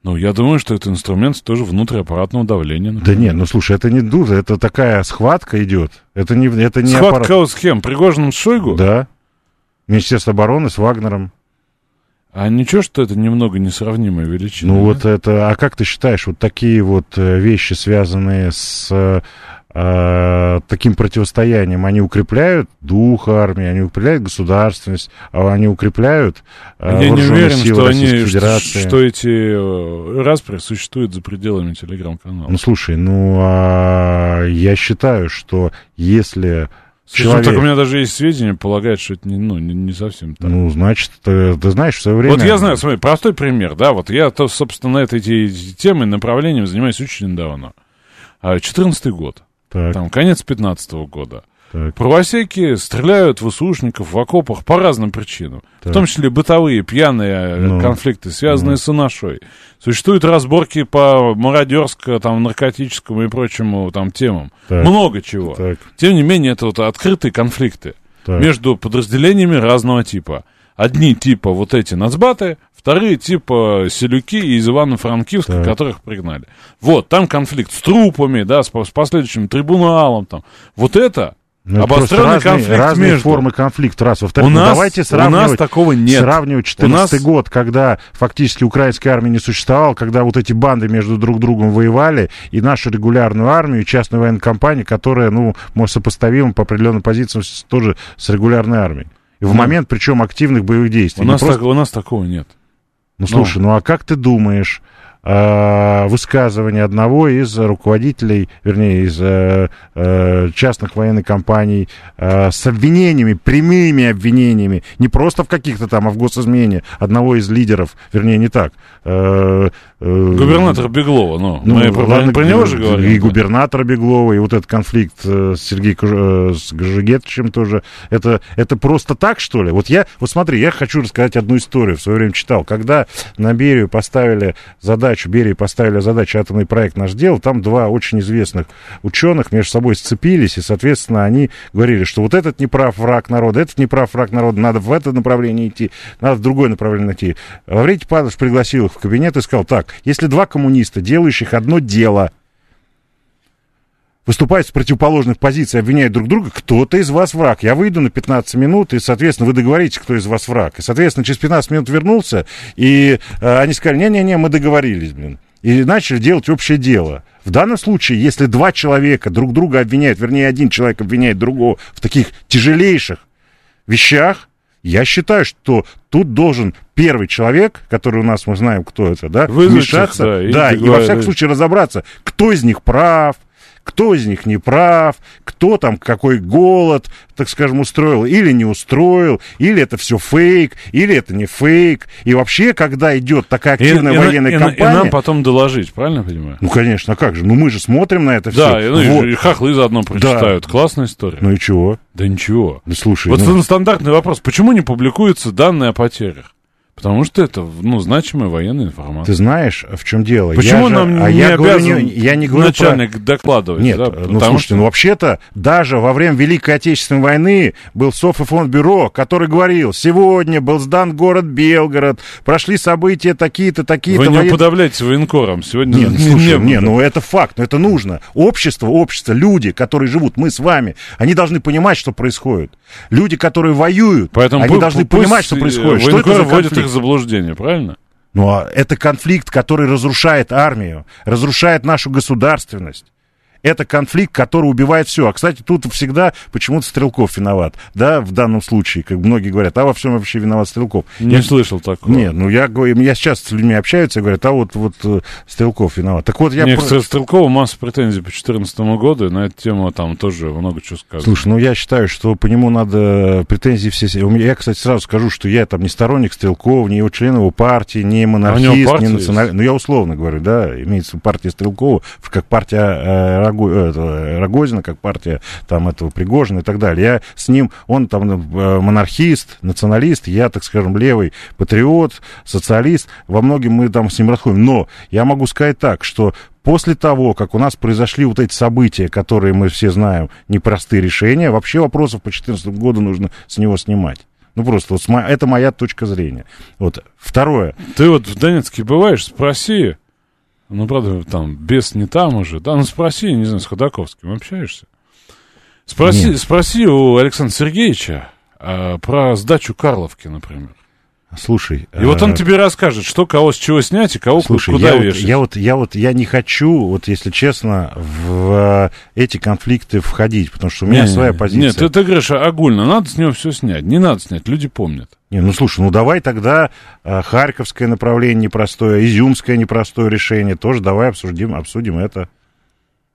Ну, я думаю, что это инструмент тоже внутриаппаратного давления. Да например. нет, ну слушай, это не дуза, это такая схватка идет. Это не, это не Схватка аппарат. с кем? Пригожиным с Шойгу? Да. Министерство обороны с Вагнером. А ничего, что это немного несравнимая величина? Ну да? вот это, а как ты считаешь, вот такие вот э, вещи, связанные с э, таким противостоянием, они укрепляют дух армии, они укрепляют государственность, а они укрепляют э, Я не уверен, силы что, Российской они, что, Федерации? что эти э, распри существуют за пределами телеграм-канала. Ну слушай, ну а, я считаю, что если Скажем человек, так, у меня даже есть сведения, полагают, что это не, ну, не, не совсем так. ну значит, ты, ты знаешь, в свое время... Вот я знаю, смотри, простой пример, да, вот я, то, собственно, этой те- темой, направлением занимаюсь очень недавно. А, 14 год, Так, там, конец 15 года. так, Правосеки стреляют в ВСУшников в окопах по разным причинам. Так. В том числе бытовые, пьяные э, Ну. конфликты, связанные Ну. с Иношой. Существуют разборки по мародерско, там, наркотическому и прочему там темам. Так. Много чего. так, Тем не менее, это вот открытые конфликты так. между подразделениями разного типа. Одни типа вот эти нацбаты, вторые типа селюки из Ивано-Франкивска, Так. которых пригнали. Вот, там конфликт с трупами, да, с, с последующим трибуналом там. Вот это Ну, обостренный разные, конфликт разные между. формы конфликта. Раз. Во-вторых, У ну, нас, давайте у нас сравнивать, такого нет. сравнивать 14 У нас- год, когда фактически украинская армия не существовала, когда вот эти банды между друг другом воевали, и нашу регулярную армию, и частную военную компанию, которая, ну, может, сопоставима по определенным позициям тоже с регулярной армией. И в Ну. момент, причем, активных боевых действий. У Не нас, просто- так- у нас такого нет. Ну, слушай, ну. а как ты думаешь, э, высказывание одного из руководителей, вернее, из э, э, частных военных компаний э, с обвинениями, прямыми обвинениями, не просто в каких-то там, а в госизмене одного из лидеров, вернее, не так. э, э, Губернатор Беглова, ну, ну, мы ладно, про него же и говорим. И губернатора Беглова, и вот этот конфликт э, с Сергеем э, с Гажигетовичем тоже. Это, это просто так, что ли? Вот я, вот смотри, я хочу рассказать одну историю. В свое время читал. Когда на Берию поставили задачу, Берии поставили задачу атомный проект наш делал, там два очень известных ученых между собой сцепились, и, соответственно, они говорили, что вот этот не прав враг народа, этот не прав враг народа, надо в это направление идти, надо в другое направление идти. Лаврентий Павлович пригласил их в кабинет и сказал, так, если два коммуниста, делающих одно дело, выступают с противоположных позиций, обвиняют друг друга, кто-то из вас враг. Я выйду на 15 минут, и, соответственно, вы договоритесь, кто из вас враг. И, соответственно, через 15 минут вернулся, и э, они сказали, не-не-не, мы договорились, блин. И начали делать общее дело. В данном случае, если два человека друг друга обвиняют, вернее, один человек обвиняет другого в таких тяжелейших вещах, я считаю, что тут должен первый человек, который у нас, мы знаем, кто это, да, Вызвать их, вмешаться, да, и да, и, во договориться. всяком случае разобраться, кто из них прав, кто из них не прав, кто там какой голод, так скажем, устроил или не устроил, или это все фейк, или это не фейк. И вообще, когда идет такая И- активная и на- военная и кампания... И нам потом доложить, правильно понимаю? Ну, конечно, а как же? Ну, мы же смотрим на это Да, все. и, ну, и- и хохлы заодно прочитают. Классная история. Ну и чего? Да ничего. Ну, слушай, Вот ну, стандартный вопрос. Почему не публикуются данные о потерях? Потому что это, ну, значимая военная информация. Ты знаешь, в чем дело? Почему я же- нам а не я говорю обязан не- я не говорю про- начальник докладывать? Нет, да? ну Потому слушайте, что- ну вообще-то даже во время Великой Отечественной войны был Софинформбюро, который говорил, сегодня был сдан город Белгород, прошли события такие-то, такие-то. Вы не воен- уподобляйтесь военкорам. Сегодня Нет, не- слушай, не не, ну это факт, но это нужно. Общество, общество, люди, которые живут, мы с вами, они должны понимать, что происходит. Люди, которые воюют, Поэтому они пу- должны понимать, что э, происходит. Что это за конфликт? Их заблуждение, правильно? Ну, а это конфликт, который разрушает армию, разрушает нашу государственность. Это конфликт, который убивает все. А, кстати, тут всегда почему-то Стрелков виноват, да, в данном случае, как многие говорят, а во всем вообще виноват Стрелков. Не Я- слышал такого. Нет, ну я я сейчас с людьми общаюсь и говорят, а вот, вот э, Стрелков виноват. Так вот, я... Нет, про- кстати, Стрелкова масса претензий по 2014 году, и на эту тему там тоже много чего сказано. Слушай, ну я считаю, что по нему надо претензии все... Я, кстати, сразу скажу, что я там не сторонник Стрелкова, не его член его партии, не монархист, А не националист. Ну я условно говорю, да, имеется партия Стрелкова, как партия э, э, Рогозина, как партия там этого Пригожина и так далее. Я с ним, он там э, монархист, националист, я, так скажем, левый патриот, социалист. Во многом мы там с ним расходим. Но я могу сказать так, что После того, как у нас произошли вот эти события, которые мы все знаем, непростые решения, вообще вопросов по 2014 году нужно с него снимать. Ну, просто вот это моя точка зрения. Вот. Второе. Ты вот в Донецке бываешь, спроси. Ну, правда, там, бес не там уже. Да, ну спроси, не знаю, с Ходаковским общаешься. Спроси, Нет. спроси у Александра Сергеевича а, про сдачу Карловки, например. Слушай. И вот он э, тебе расскажет, что кого с чего снять и кого Слушай, куда я вот, вешать. я вот, я вот, я не хочу, вот если честно, в э, эти конфликты входить, потому что у меня Не, своя не, позиция. Нет, ты, ты говоришь огульно, надо с него все снять. Не надо снять, люди помнят. Не, ну слушай, ну давай тогда э, Харьковское направление непростое, Изюмское непростое решение, тоже давай обсудим, обсудим это.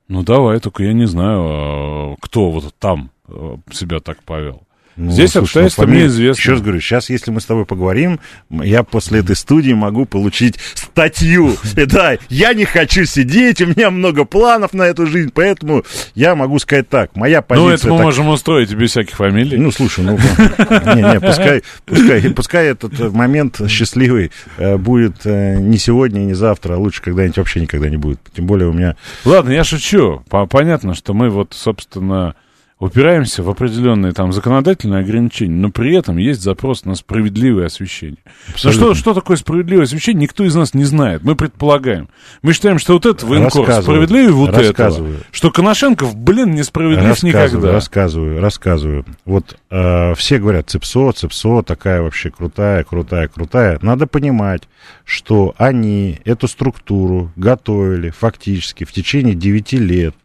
Ну давай, только я не знаю, а, кто вот там а, себя так повел. Ну, Здесь обстоятельства мне известны. Еще раз говорю, сейчас, если мы с тобой поговорим, я после этой студии могу получить статью. Да, я не хочу сидеть, у меня много планов на эту жизнь, поэтому я могу сказать так. Моя позиция... Ну, это мы так- можем устроить без всяких фамилий. Ну, слушай, ну, не-не, пускай, пускай, пускай этот э, момент счастливый э, будет э, не сегодня не завтра, а лучше когда-нибудь вообще никогда не будет. Тем более у меня... Ладно, я шучу. По- Понятно, что мы вот, собственно, упираемся в определенные там законодательные ограничения, но при этом есть запрос на справедливое освещение. Но что, Абсолютно. что такое справедливое освещение, никто из нас не знает. Мы предполагаем. Мы считаем, что вот этот военкор справедливее вот этого. Что Коношенков, блин, несправедлив никогда. рассказываю, рассказываю. Вот э, все говорят, Цепсо, Цепсо, такая вообще крутая, крутая, крутая. Надо понимать, что они эту структуру готовили фактически в течение 9 лет,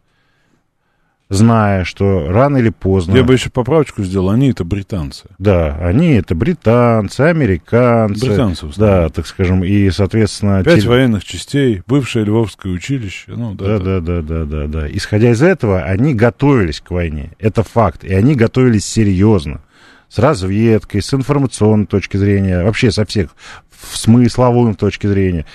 зная, что рано или поздно... Я бы еще поправочку сделал, они это британцы. Да, они это британцы, американцы. Британцы в основном. Да, так скажем, и, соответственно... Пять те- военных частей, бывшее Львовское училище. Ну, да, Да, да, да, да, да, да. Исходя из этого, они готовились к войне. Это факт. И они готовились серьезно. С разведкой, с информационной точки зрения, вообще со всех в смысловой точки зрения.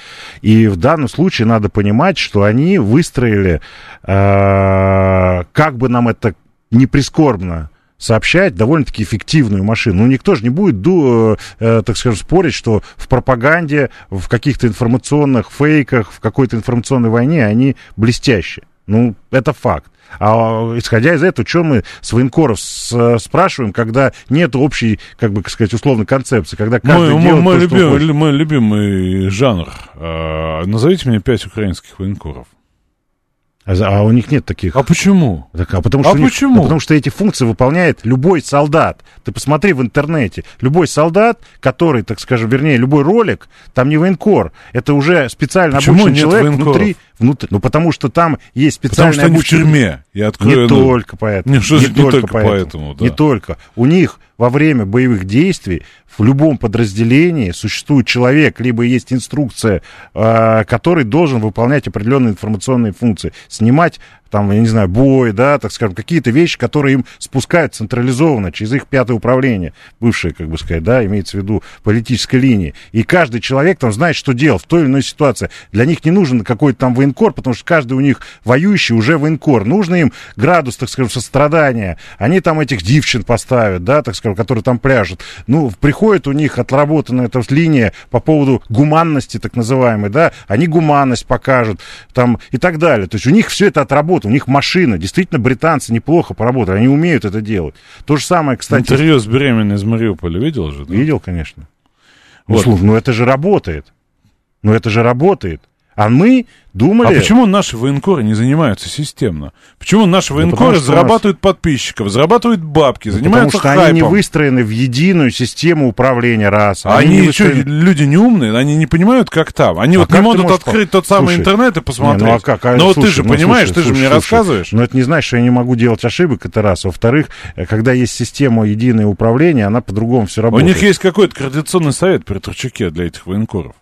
И в данном случае надо понимать, что они выстроили, э, как бы нам это не прискорбно сообщать довольно-таки эффективную машину. Ну, никто же не будет, ду- э, так скажем, спорить, что в пропаганде, в каких-то информационных фейках, в какой-то информационной войне они блестящие. Ну, это факт. А исходя из этого, что мы с военкоров с- спрашиваем, когда нет общей, как бы сказать, условной концепции, когда каждый Мой, делает мой, то, что любимый, хочет. мой любимый жанр. А, назовите мне пять украинских военкоров. А, а у них нет таких. А почему? Так, а потому А что у них- почему? ну, потому что эти функции выполняет любой солдат. Ты посмотри в интернете. Любой солдат, который, так скажем, вернее, любой ролик, там не военкор. Это уже специально Почему обученный человек военкоров? внутри, внутри. Ну, потому что там есть Потому специально что они в тюрьме. Я открою, Не ну, только поэтому. Не, что же не только поэтому, да. Не только. У них во время боевых действий в любом подразделении существует человек, либо есть инструкция, э, который должен выполнять определенные информационные функции. Снимать там, я не знаю, бой, да, так скажем, какие-то вещи, которые им спускают централизованно через их пятое управление, бывшее, как бы сказать, да, имеется в виду политической линии. И каждый человек там знает, что делать в той или иной ситуации. Для них не нужен какой-то там военкор, потому что каждый у них воюющий уже военкор. Нужно им градус, так скажем, сострадания. Они там этих девчин поставят, да, так скажем, которые там пляжут. Ну, приходит у них отработанная эта линия по поводу гуманности, так называемой, да, они гуманность покажут, там, и так далее. То есть у них все это отработано, у них машина. Действительно, британцы неплохо поработали, они умеют это делать. То же самое, кстати... Интервью с беременной из Мариуполя видел же? Да? Видел, конечно. Ну, Вот. слушай, ну это же работает. Ну это же работает. А мы думали... А почему наши военкоры не занимаются системно? Почему наши потому военкоры что у зарабатывают подписчиков, зарабатывают бабки, Потому занимаются что хайпом? они не выстроены в единую систему управления раз. А они, не что, выстроены- люди не умные, они не понимают, как там. Они А вот как не ты могут можешь открыть тот самый Слушай, интернет и посмотреть. Не, ну а как? А, Но ты слушай, же ну, понимаешь, слушай, ты же слушай, мне слушай. рассказываешь. Но это не значит, что я не могу делать ошибок, это раз. Во-вторых, э, когда есть система единое управление, она по-другому все У работает. них есть какой-то координационный совет при Турчаке для этих военкоров.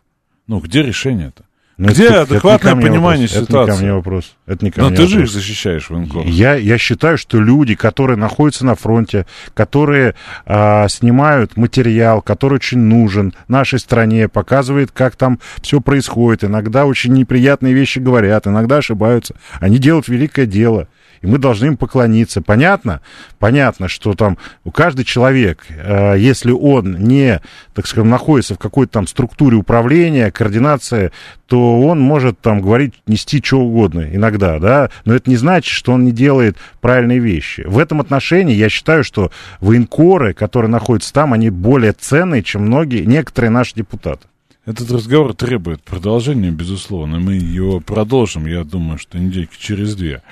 Ну, где решение-то? Но где это- это не адекватное ко мне понимание вопрос. Это не ситуации? ко мне вопрос. Это не ко Но мне ты же их вопрос. защищаешь, военкоров. Я, я считаю, что люди, которые находятся на фронте, которые а, снимают материал, который очень нужен нашей стране, показывает, как там все происходит. Иногда очень неприятные вещи говорят, иногда ошибаются. Они делают великое дело. И мы должны им поклониться. Понятно? Понятно, что там у каждый человек, э, если он не, так скажем, находится в какой-то там структуре управления, координации, то он может там говорить, нести что угодно иногда, да, но это не значит, что он не делает правильные вещи. В этом отношении я считаю, что военкоры, которые находятся там, они более ценные, чем многие, некоторые наши депутаты. Этот разговор требует продолжения, безусловно. Мы его продолжим, я думаю, что недельки через две.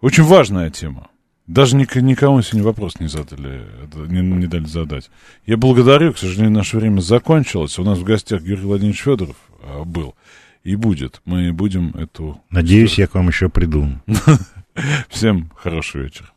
Очень важная тема. Даже ник- никому сегодня вопрос не задали, не, не дали задать. Я благодарю, к сожалению, наше время закончилось. У нас в гостях Георгий Владимирович Федоров а, был и будет. Мы будем эту... Надеюсь, я к вам еще приду. Всем хорошего вечера.